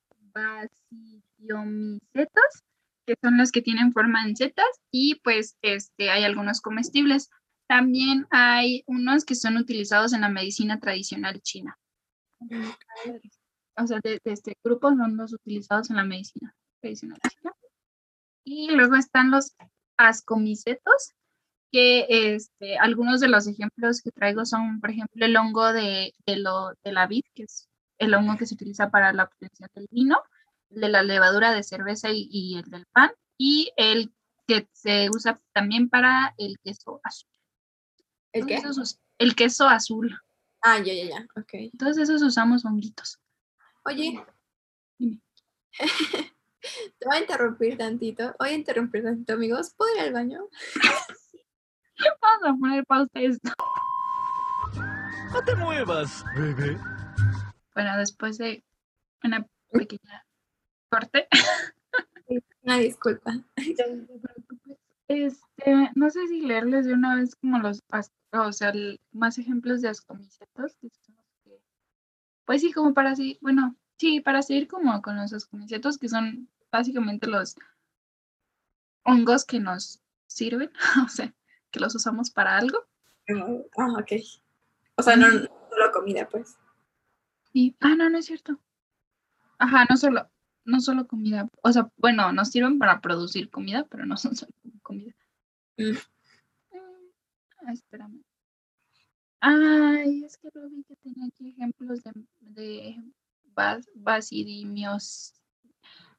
Speaker 1: basidiomicetos, que son los que tienen forma en setas y pues este, hay algunos comestibles. También hay unos que son utilizados en la medicina tradicional china. O sea, de, de este grupo son los utilizados en la medicina tradicional china. Y luego están los ascomicetos, que este, algunos de los ejemplos que traigo son, por ejemplo, el hongo de, de, lo, de la vid, que es el hongo que se utiliza para la obtención del vino, el de la levadura de cerveza y, y el del pan, y el que se usa también para el queso azul.
Speaker 2: ¿El qué?
Speaker 1: Esos- el queso azul.
Speaker 2: Ah, ya, ya, ya. Ok.
Speaker 1: Todos esos usamos honguitos.
Speaker 2: Oye.
Speaker 1: Dime. <laughs>
Speaker 2: Te voy a interrumpir tantito. Voy a interrumpir tantito, amigos. ¿Puedo ir al baño?
Speaker 1: Vamos a poner pausa esto.
Speaker 3: No te muevas, bebé.
Speaker 1: Bueno, después de una pequeña corte.
Speaker 2: Una disculpa.
Speaker 1: Este, no sé si leerles de una vez como los, o sea, el- más ejemplos de ascomicetos. Pues sí, como para así, bueno, sí, para seguir como con los ascomicetos, que son básicamente los hongos que nos sirven, <laughs> o sea, que los usamos para algo.
Speaker 2: Ah, ok. O sea, no, no solo comida, pues.
Speaker 1: Y, ah, no, no es cierto. Ajá, no solo, no solo comida. O sea, bueno, nos sirven para producir comida, pero no <laughs> son solo comida.
Speaker 2: Mm.
Speaker 1: Mm, ah, espérame. Ay, es que lo vi que tenía aquí ejemplos de, de basidimios,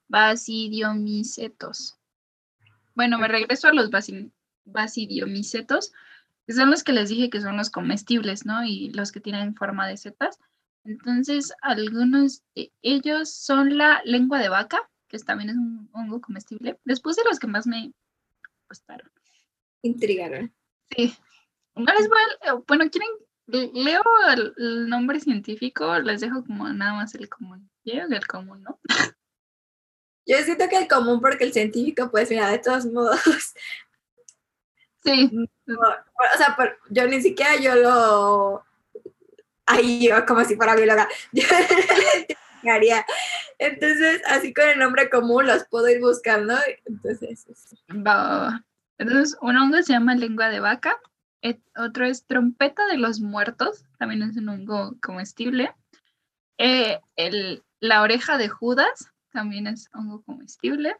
Speaker 1: basidiomicetos. Bueno, me regreso a los basi- basidiomicetos, que son los que les dije que son los comestibles, ¿no? Y los que tienen forma de setas. Entonces, algunos de ellos son la lengua de vaca, que también es un hongo comestible. Después de los que más me gustaron.
Speaker 2: Intrigaron.
Speaker 1: Sí. No les voy a, bueno, quieren, leo el, el nombre científico, les dejo como nada más el común. Yo que el común, ¿no? <laughs>
Speaker 2: Yo siento que el común, porque el científico, pues mira, de todos modos,
Speaker 1: Sí, <laughs>
Speaker 2: o sea, por- yo ni siquiera yo lo, ahí yo como si fuera bióloga, <laughs> yo haría. Entonces, así con el nombre común los puedo ir buscando. Entonces, sí.
Speaker 1: va. Entonces, un hongo se llama lengua de vaca, et- otro es trompeta de los muertos, también es un hongo comestible. Eh, el, la oreja de Judas también es hongo comestible.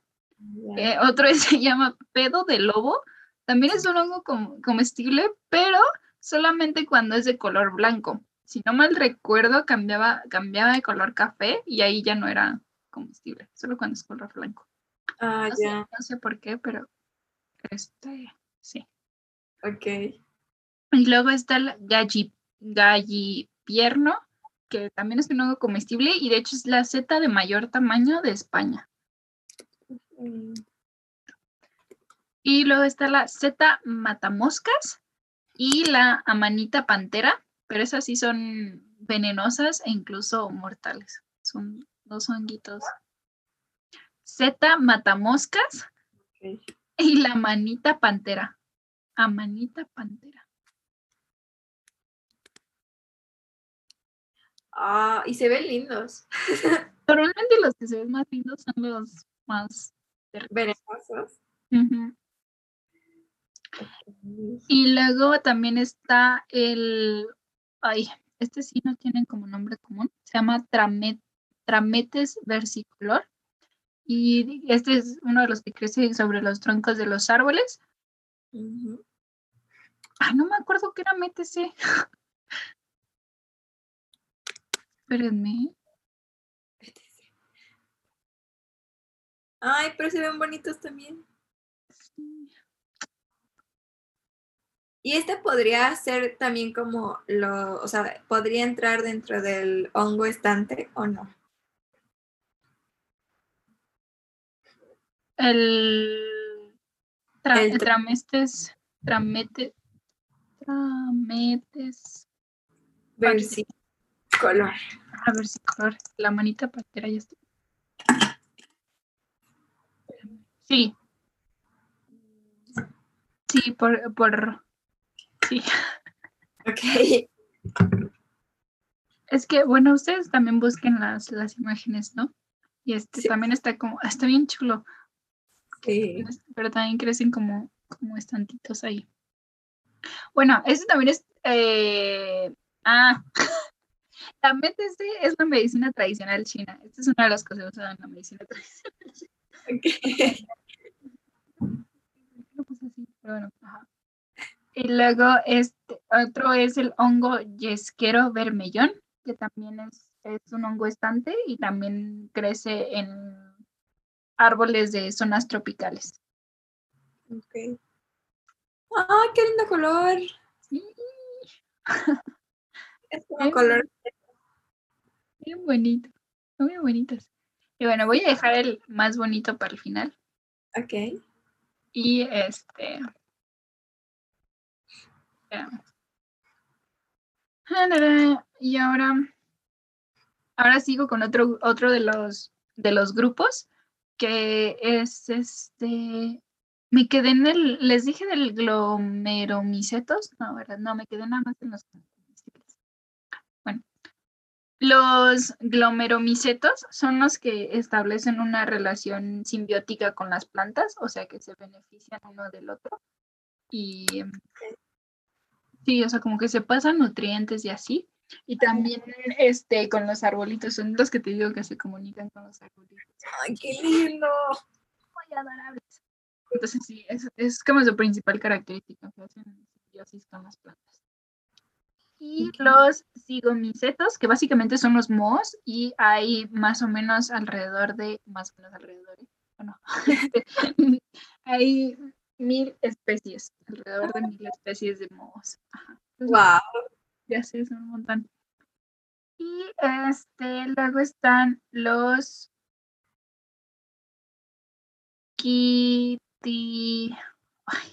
Speaker 1: Eh, otro es- <laughs> se llama pedo de lobo. También es un hongo com- comestible, pero solamente cuando es de color blanco. Si no mal recuerdo, cambiaba, cambiaba de color café y ahí ya no era comestible, solo cuando es color blanco.
Speaker 2: Ah,
Speaker 1: No sé,
Speaker 2: ya,
Speaker 1: no sé por qué, pero este, sí.
Speaker 2: ok.
Speaker 1: Y luego está el galli, gallipierno, que también es un hongo comestible y de hecho es la seta de mayor tamaño de España.
Speaker 2: Mm,
Speaker 1: Y luego está la Z matamoscas y la amanita pantera, pero esas sí son venenosas e incluso mortales. Son dos honguitos. Z matamoscas
Speaker 2: ok.
Speaker 1: y la manita pantera. Amanita pantera.
Speaker 2: Ah, y se ven lindos,
Speaker 1: Normalmente <laughs> los que se ven más lindos son los más
Speaker 2: venenosos.
Speaker 1: Y luego también está el, ay, este sí no tiene como nombre común, se llama Tramet, Trametes versicolor. Y este es uno de los que crece sobre los troncos de los árboles.
Speaker 2: Ujú.
Speaker 1: Ah, no me acuerdo qué era métese. <laughs> Espérenme.
Speaker 2: Ay, pero se ven bonitos también.
Speaker 1: Sí.
Speaker 2: Y este podría ser también como lo, o sea, podría entrar dentro del hongo estante o no.
Speaker 1: El, tra-
Speaker 2: El tra-
Speaker 1: tramestes, tramete, trametes,
Speaker 2: Color.
Speaker 1: A ver si color. La manita patera ya está. Sí. Sí, por, por. Sí.
Speaker 2: Ok. <laughs>
Speaker 1: Es que, bueno, ustedes también busquen las, las imágenes, ¿no? Y este
Speaker 2: Sí.
Speaker 1: también está como, está bien chulo,
Speaker 2: Sí.
Speaker 1: pero también crecen como, como estantitos ahí. Bueno, este también es, eh, ah, <laughs> también este es la medicina tradicional china. Esta es una de las cosas usadas en la medicina <laughs> tradicional china.
Speaker 2: Ok.
Speaker 1: Lo puse así, pero bueno, ajá. Y luego este otro es el hongo yesquero vermellón, que también es, es un hongo estante y también crece en árboles de zonas tropicales.
Speaker 2: Ok. ¡Ah, qué lindo color!
Speaker 1: Sí, <laughs>
Speaker 2: Es <laughs> como color.
Speaker 1: Bien bonito, son muy bonitos. Y bueno, voy a dejar el más bonito para el final.
Speaker 2: Ok.
Speaker 1: Y este. veamos. Y ahora. Ahora sigo con otro, otro de los de los grupos. Que es este. Me quedé en el. Les dije del glomeromicetos. No, ¿verdad? No, me quedé nada más en los. Los glomeromicetos son los que establecen una relación simbiótica con las plantas, o sea que se benefician uno del otro. Y sí, o sea, como que se pasan nutrientes y así. Y también este con los arbolitos, son los que te digo que se comunican con los arbolitos.
Speaker 2: ¡Ay, qué lindo!
Speaker 1: Muy adorables. Entonces sí, es, es como su principal característica, que hacen simbiosis con las plantas. Y los cigomicetos, que básicamente son los mohos, y hay más o menos alrededor de, más o menos alrededor, ¿eh? bueno, <laughs> este, <laughs> hay mil especies, alrededor de mil especies de mohos. Ajá.
Speaker 2: ¡Wow!
Speaker 1: ya sé, son un montón. Y este, luego están los Kiti. Ay,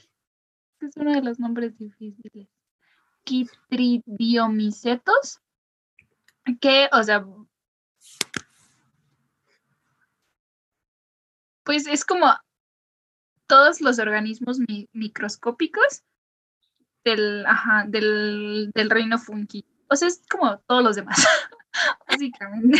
Speaker 1: es uno de los nombres difíciles. Quitridiomicetos. Que, o sea. Pues es como todos los organismos mi- microscópicos del, ajá, del, del reino fungi. O sea, es como todos los demás, <laughs> básicamente.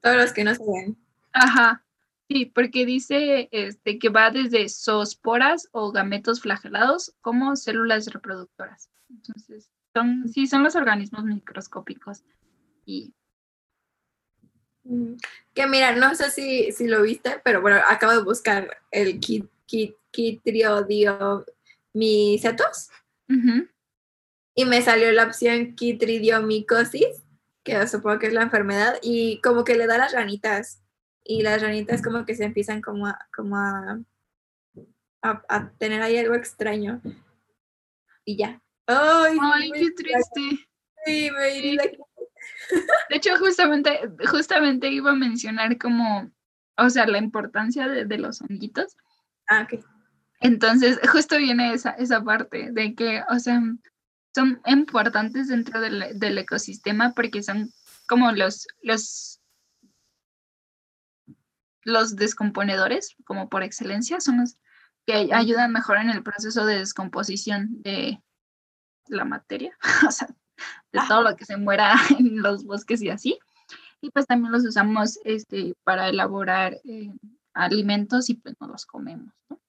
Speaker 2: Todos los que no se ven.
Speaker 1: Ajá. Sí, porque dice este, que va desde zoosporas o gametos flagelados como células reproductoras. Entonces, son, sí, son los organismos microscópicos. Y
Speaker 2: Mm, Que mira, no sé si, si lo viste, pero bueno, acabo de buscar el kit, kit, y me salió la opción quitridiomicosis, que supongo que es la enfermedad, y como que le da las ranitas. Y las ranitas como que se empiezan como a, como a, a, a tener ahí algo extraño. Y ya. ¡Ay!
Speaker 1: Qué triste.
Speaker 2: sí, me la-
Speaker 1: De hecho, justamente, justamente iba a mencionar como, o sea, la importancia de, de los honguitos.
Speaker 2: Ah, ok.
Speaker 1: Entonces, justo viene esa, esa parte de que, o sea, son importantes dentro del, del ecosistema porque son como los, los, los descomponedores, como por excelencia, son los que ay- ayudan mejor en el proceso de descomposición de la materia, <laughs> o sea, de todo lo que se muera <laughs> en los bosques y así. Y pues también los usamos este, para elaborar eh, alimentos y pues no los comemos, ¿no?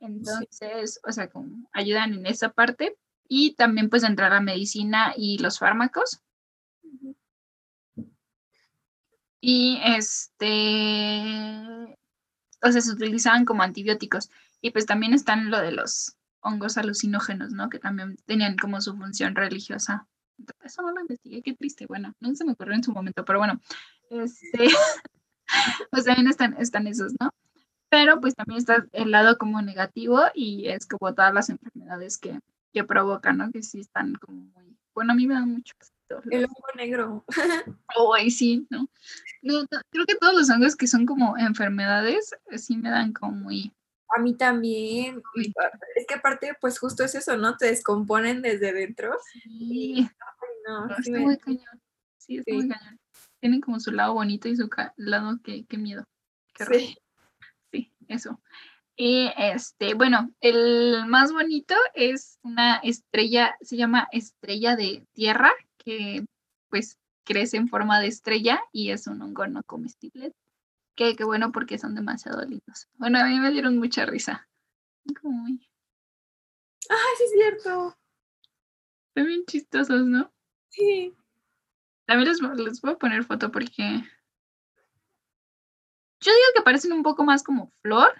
Speaker 1: Entonces, o sea, como ayudan en esa parte y también pues entrar la medicina y los fármacos. Y este, o sea, se utilizaban como antibióticos. Y pues también están lo de los hongos alucinógenos, ¿no? Que también tenían como su función religiosa. Eso no lo investigué, qué triste. Bueno, no se me ocurrió en su momento, pero bueno, este, <laughs> pues también están, están esos, ¿no? Pero pues también está el lado como negativo y es como todas las enfermedades que, que provocan, ¿no? Que sí están como muy, bueno, a mí me dan mucho
Speaker 2: El hongo negro.
Speaker 1: Oh, sí, ¿no? No, no, Creo que todos los hongos que son como enfermedades eh, sí me dan como muy...
Speaker 2: A mí también. Es que aparte, pues justo es eso, ¿no? Te descomponen desde dentro.
Speaker 1: Sí,
Speaker 2: No,
Speaker 1: no,
Speaker 2: sí
Speaker 1: está
Speaker 2: me-
Speaker 1: muy cañón. Sí, es
Speaker 2: Sí.
Speaker 1: muy cañón. Tienen como su lado bonito y su lado que, qué miedo. Qué
Speaker 2: Sí.
Speaker 1: Sí, eso. Y este, bueno, el más bonito es una estrella, se llama estrella de tierra, que pues crece en forma de estrella y es un hongo no comestible. Que, que bueno porque son demasiado lindos. Bueno, a mí me dieron mucha risa.
Speaker 2: Ay, sí es cierto.
Speaker 1: Están bien chistosos, ¿no?
Speaker 2: Sí.
Speaker 1: También les, les voy a poner foto porque yo digo que parecen un poco más como flor,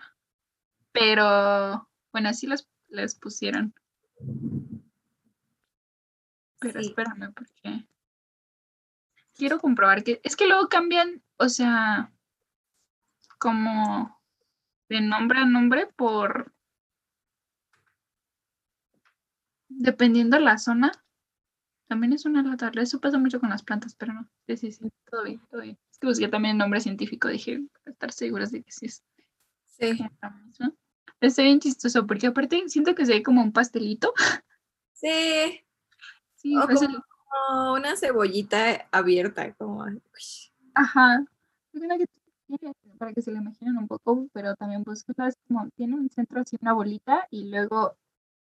Speaker 1: pero bueno, así les, les pusieron. Pero
Speaker 2: Sí.
Speaker 1: espérame porque quiero comprobar que es que luego cambian, o sea, como de nombre a nombre por dependiendo la zona. También es una lata. Eso pasa mucho con las plantas, pero no. Sí, sí, sí. Todo bien, todo bien. Es que busqué también el nombre científico. Dije, para estar seguras de que sí es
Speaker 2: Sí.
Speaker 1: misma. Está bien chistoso, porque aparte siento que se ve como un pastelito.
Speaker 2: Sí.
Speaker 1: Sí,
Speaker 2: O
Speaker 1: es el-
Speaker 2: como una cebollita abierta, como. uy.
Speaker 1: Ajá. Que para que se lo imaginen un poco, pero también pues es como tiene un centro así una bolita y luego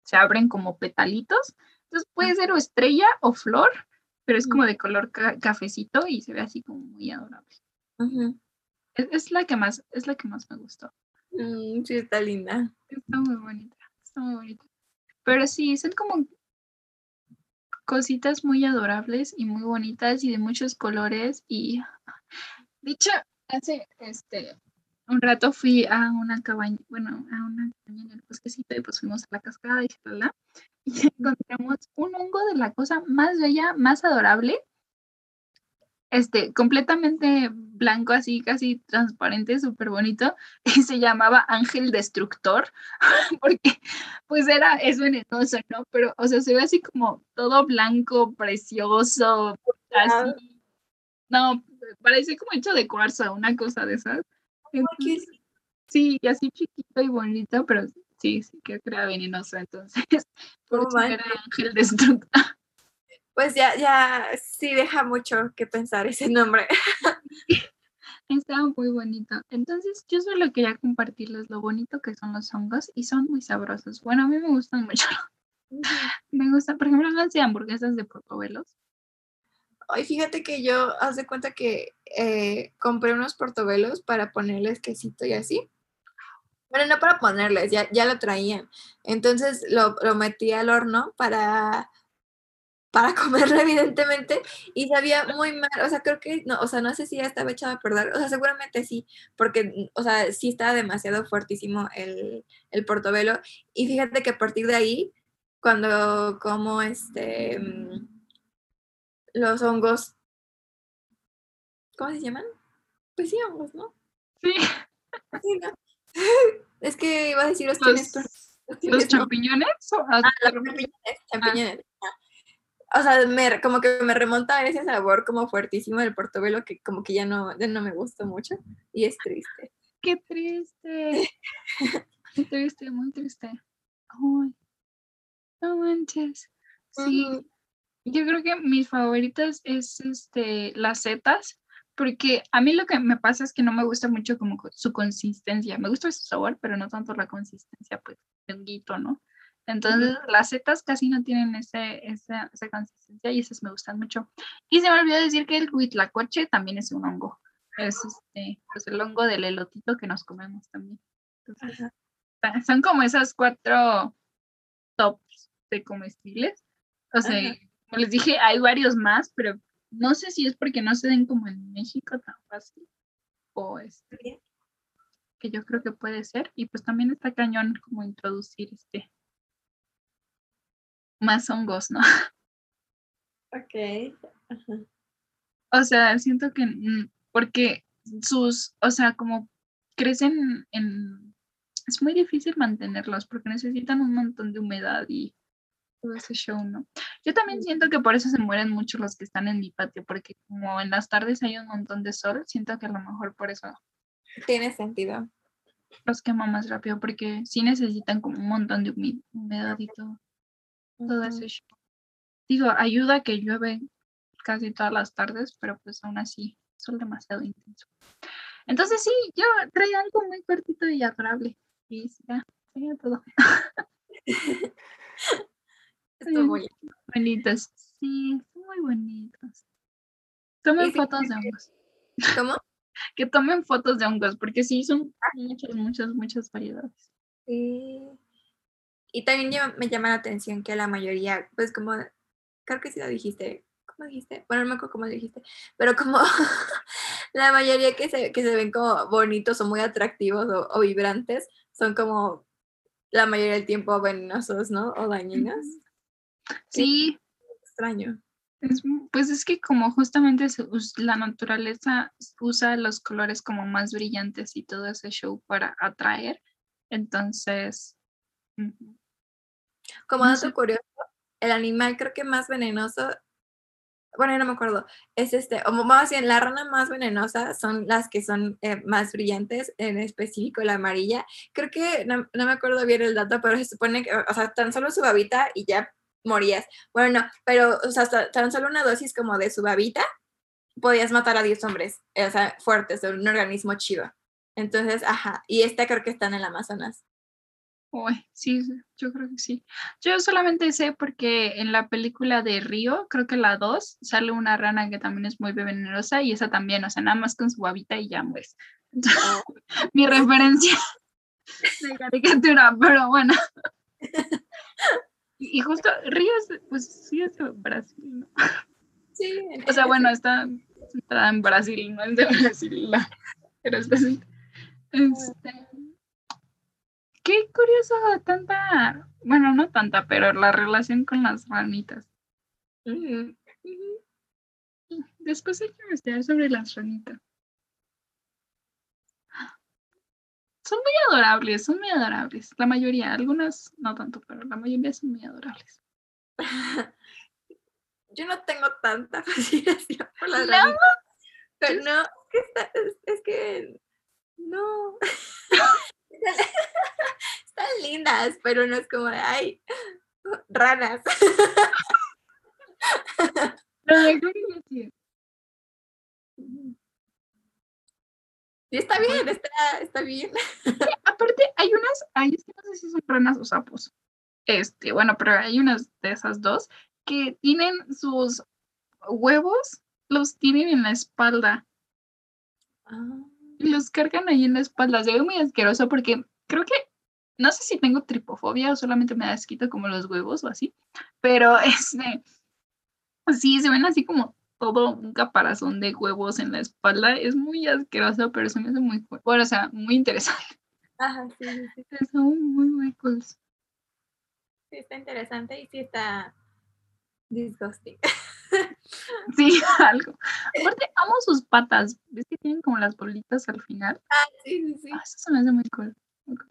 Speaker 1: se abren como petalitos. Entonces puede ser o estrella o flor, pero es como de color ca- cafecito y se ve así como muy adorable.
Speaker 2: Ujú.
Speaker 1: Es, es la que más, es la que más me gustó.
Speaker 2: Mm, sí, está linda.
Speaker 1: Está muy bonita, está muy bonita. Pero sí, son como cositas muy adorables y muy bonitas y de muchos colores. Y de hecho, hace este un rato fui a una cabaña, bueno, a una cabaña en el bosquecito y pues fuimos a la cascada y y <laughs> encontramos un hongo de la cosa más bella, más adorable. Este, completamente blanco, así casi transparente, súper bonito, <laughs> y se llamaba Ángel Destructor, <laughs> porque pues era, es venenoso, ¿no? Pero, o sea, se ve así como todo blanco, precioso, así. No, parece como hecho de cuarzo, una cosa de esas. Entonces, sí, y así chiquito y bonito, pero sí, sí que era venenoso, entonces, <laughs> por eso era. Ángel Destructor. <laughs>
Speaker 2: Pues ya, ya sí deja mucho que pensar ese nombre. <laughs>
Speaker 1: Estaba muy bonito. Entonces, yo solo quería compartirles lo bonito que son los hongos y son muy sabrosos. Bueno, a mí me gustan mucho. Me gustan, por ejemplo, las de hamburguesas de portobelos.
Speaker 2: Ay, fíjate que yo, haz de cuenta que eh, compré unos portobelos para ponerles quesito y así. Bueno, no para ponerles, ya, ya lo traían. Entonces lo, lo metí al horno para, para <laughs> comerlo, evidentemente, y sabía muy mal. O sea, creo que, no, o sea, no sé si ya estaba echado a perder. O sea, seguramente sí, porque, o sea, sí estaba demasiado fuertísimo el, el portobelo. Y fíjate que a partir de ahí, cuando como este mm, los hongos, ¿cómo se llaman? Pues sí, hongos, ¿no?
Speaker 1: Sí,
Speaker 2: Sí, ¿no? <laughs> Es que iba a decir los
Speaker 1: los,
Speaker 2: tienes, pero los
Speaker 1: los
Speaker 2: no.
Speaker 1: champiñones. ¿o a-
Speaker 2: Ah, los champiñones, champiñones. ah. O sea, me, como que me remonta a ese sabor como fuertísimo del portobelo que como que ya no, ya no me gustó mucho y es triste.
Speaker 1: Qué triste. <laughs> Muy triste, muy triste. Ay, no manches. Sí. Yo creo que mis favoritas es este las setas, porque a mí lo que me pasa es que no me gusta mucho como co- su consistencia. Me gusta su sabor, pero no tanto la consistencia, pues, de honguito, ¿no? Entonces, las setas casi no tienen ese, esa, esa consistencia y esas me gustan mucho. Y se me olvidó decir que el huitlacoche también es un hongo. Es este, pues el hongo del elotito que nos comemos también. Entonces, son como esas cuatro tops de comestibles. O sea. Como les dije, hay varios más, pero no sé si es porque no se den como en México tan fácil. O este, que yo creo que puede ser. Y pues también está cañón como introducir este más hongos, ¿no? <laughs>
Speaker 2: Ok.
Speaker 1: O sea, siento que mm, porque sus, o sea, como crecen en, es muy difícil mantenerlos porque necesitan un montón de humedad y todo ese show, ¿no? Yo también siento que por eso se mueren mucho los que están en mi patio, porque como en las tardes hay un montón de sol, siento que a lo mejor por eso
Speaker 2: Tiene sentido.
Speaker 1: los quema más rápido, porque sí necesitan como un montón de humedad y todo, todo ese show. Digo, ayuda que llueve casi todas las tardes, pero pues aún así son demasiado intenso. Entonces sí, yo traía algo muy cortito y adorable. Y ya, sería todo. <laughs>
Speaker 2: Estuvo muy
Speaker 1: Bonitos. Sí, son muy bonitos. Tomen fotos de hongos.
Speaker 2: ¿Cómo? <laughs>
Speaker 1: Que tomen fotos de hongos, porque sí, son muchas, muchas, muchas variedades.
Speaker 2: Sí. Y también yo- me llama la atención que la mayoría, pues como, creo que sí lo dijiste, ¿cómo dijiste? Bueno, no me acuerdo cómo lo dijiste, pero como <laughs> la mayoría que se, que se ven como bonitos o muy atractivos o, o vibrantes, son como la mayoría del tiempo venenosos, ¿no? O dañinos.
Speaker 1: Sí,
Speaker 2: Extraño.
Speaker 1: Es pues es que como justamente la naturaleza usa los colores como más brillantes y todo ese show para atraer, entonces,
Speaker 2: Como
Speaker 1: No
Speaker 2: dato
Speaker 1: sé.
Speaker 2: curioso, el animal creo que más venenoso, bueno, no me acuerdo, es este, o más bien la rana más venenosa son las que son eh, más brillantes, en específico la amarilla. Creo que no, no me acuerdo bien el dato, pero se supone que, o sea, tan solo su babita y ya morías. Bueno, no, pero, o sea, hasta- tan solo una dosis como de su babita podías matar a 10 hombres, eh, o sea, fuertes, de un organismo chido. Entonces, ajá, y esta creo que está en el Amazonas.
Speaker 1: uy, sí, yo creo que sí. Yo solamente sé porque en la película de Río, creo que la 2, sale una rana que también es muy venenosa y esa también, o sea, nada más con su babita y ya pues. <laughs> Mi referencia <laughs> de caricatura, pero bueno. <laughs> Y justo Río, es, pues sí es de Brasil, ¿no?
Speaker 2: Sí,
Speaker 1: O sea, bueno, está centrada en Brasil, no es de Brasil, la- pero está este, Qué curioso tanta, bueno, no tanta, pero la relación con las ranitas.
Speaker 2: Ujú.
Speaker 1: Después hay que investigar sobre las ranitas. Son muy adorables, son muy adorables. La mayoría, algunas no tanto, pero la mayoría son muy adorables. <laughs>
Speaker 2: Yo no tengo tanta <laughs> fascinación por las
Speaker 1: ¿No?
Speaker 2: ranitas. Pero no, es que, está- es, es que no. <laughs> Están lindas, pero no es como de, ay, ranas.
Speaker 1: No, creo que sí.
Speaker 2: Y está bien, está, está bien. <laughs>
Speaker 1: Aparte, hay unas, ay, es que no sé si son ranas o sapos. Este, bueno, pero hay unas de esas dos que tienen sus huevos, los tienen en la espalda y los cargan ahí en la espalda. Se ve muy asqueroso porque creo que, no sé si tengo tripofobia o solamente me da asquito como los huevos o así, pero <laughs> este, sí, se ven así como todo un caparazón de huevos en la espalda. Es muy asqueroso, pero se me hace muy, cool. bueno, o sea, muy interesante.
Speaker 2: Ajá, sí, sí,
Speaker 1: Son muy, muy cool.
Speaker 2: sí, está interesante y sí está disgusting. <laughs>
Speaker 1: Sí, <laughs> algo. Aparte, amo sus patas. ¿Ves que tienen como las bolitas al final?
Speaker 2: Sí, sí, sí.
Speaker 1: Ah, eso se me hace muy cool. muy cool.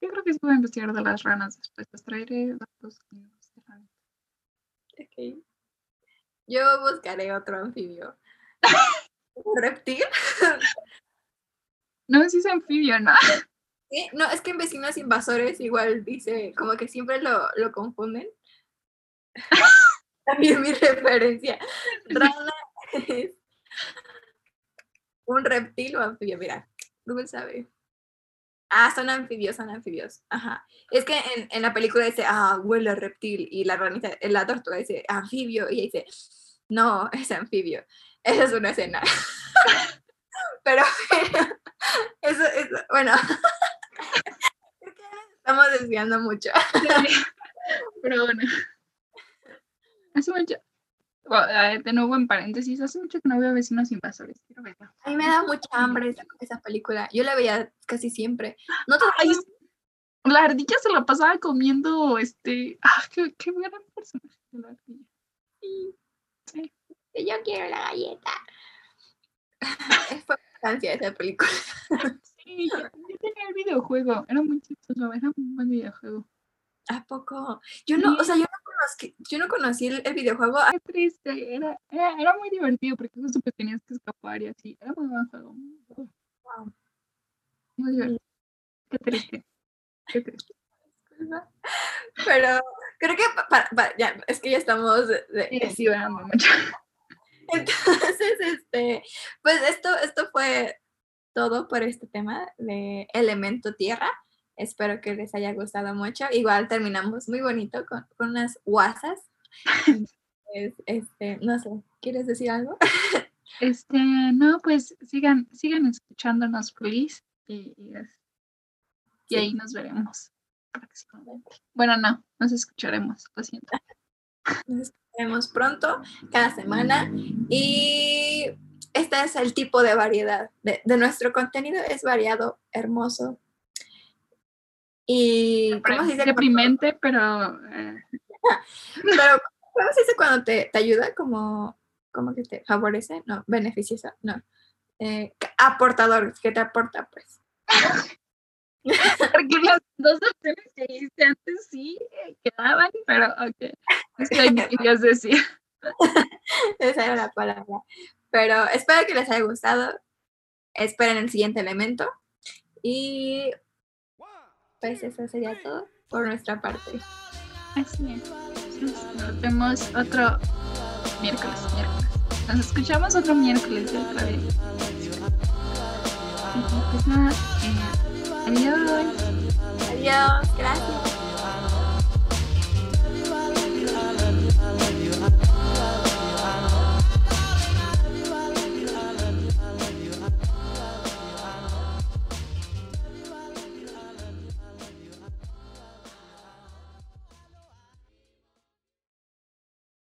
Speaker 1: Yo creo que sí voy a investigar de las ranas después. Les traeré datos. de ranas.
Speaker 2: Ok. Yo buscaré otro anfibio. ¿Un <laughs> reptil?
Speaker 1: No, sí es anfibio, ¿no?
Speaker 2: Sí, No, es que en vecinos invasores igual dice, como que siempre lo, lo confunden. <laughs> También mi referencia. <laughs> Rana es un reptil o anfibio. Mira, Google sabe. Ah, son anfibios, son anfibios. Ajá. Es que en, en la película dice, ah, huele reptil. Y la ranita, eh, la tortuga dice, anfibio. Y dice, no, es anfibio. <laughs> Esa es una escena. <laughs> Pero, <laughs> eso, eso, bueno. Estamos desviando mucho.
Speaker 1: Pero bueno. Hace mucho. De nuevo en paréntesis, hace mucho que no veo vecinos invasores. Quiero verla.
Speaker 2: A mí me da mucha hambre esa, esa película. Yo la veía casi siempre. No te
Speaker 1: Ay, la ardilla se la pasaba comiendo este. Ah, qué, qué gran personaje de la ardilla. Sí.
Speaker 2: yo quiero la galleta. <laughs> Fue infancia esa película. <laughs>
Speaker 1: Sí, yo, tenía el videojuego. Era muy chistoso. Era un buen videojuego.
Speaker 2: ¿A poco? Yo no, o sea, yo no conocí, yo no conocí el, el videojuego.
Speaker 1: Qué triste. Era, era, era muy divertido porque justo que tenías que escapar y así. Era muy bueno,
Speaker 2: wow.
Speaker 1: muy divertido. Qué triste. Qué triste.
Speaker 2: Pero creo que pa- pa- pa- ya, es que ya estamos de- de-
Speaker 1: Sí, sí, veamos mucho. <laughs>
Speaker 2: Entonces, este, pues esto, esto fue todo por este tema de elemento tierra. Espero que les haya gustado mucho. Igual terminamos muy bonito con, con unas guasas. <laughs> este, no sé, ¿quieres decir algo? <laughs>
Speaker 1: Este, no, pues sigan, sigan escuchándonos, please. Y, y, y ahí nos veremos próximamente. Bueno, no, nos escucharemos, lo siento. <laughs>
Speaker 2: Nos escucharemos pronto, cada semana. Y este es el tipo de variedad de, de nuestro contenido. Es variado, hermoso. Y
Speaker 1: ¿cómo se dice? Deprimente, pero. Eh. <laughs>
Speaker 2: pero, ¿cómo se dice cuando te, te ayuda? Como, como que te favorece, no, beneficiosa, no. Eh, aportador, que te aporta, pues.
Speaker 1: Porque las dos opciones que hice antes sí quedaban, pero ok. Es que que querías decir. <laughs>
Speaker 2: Esa era la palabra. Pero espero que les haya gustado. Esperen el siguiente elemento. Y pues eso sería todo por nuestra parte.
Speaker 1: Así es. Nos vemos otro miércoles, miércoles. Nos escuchamos otro miércoles otra vez. Pues nada, eh, adiós.
Speaker 2: Adiós, gracias.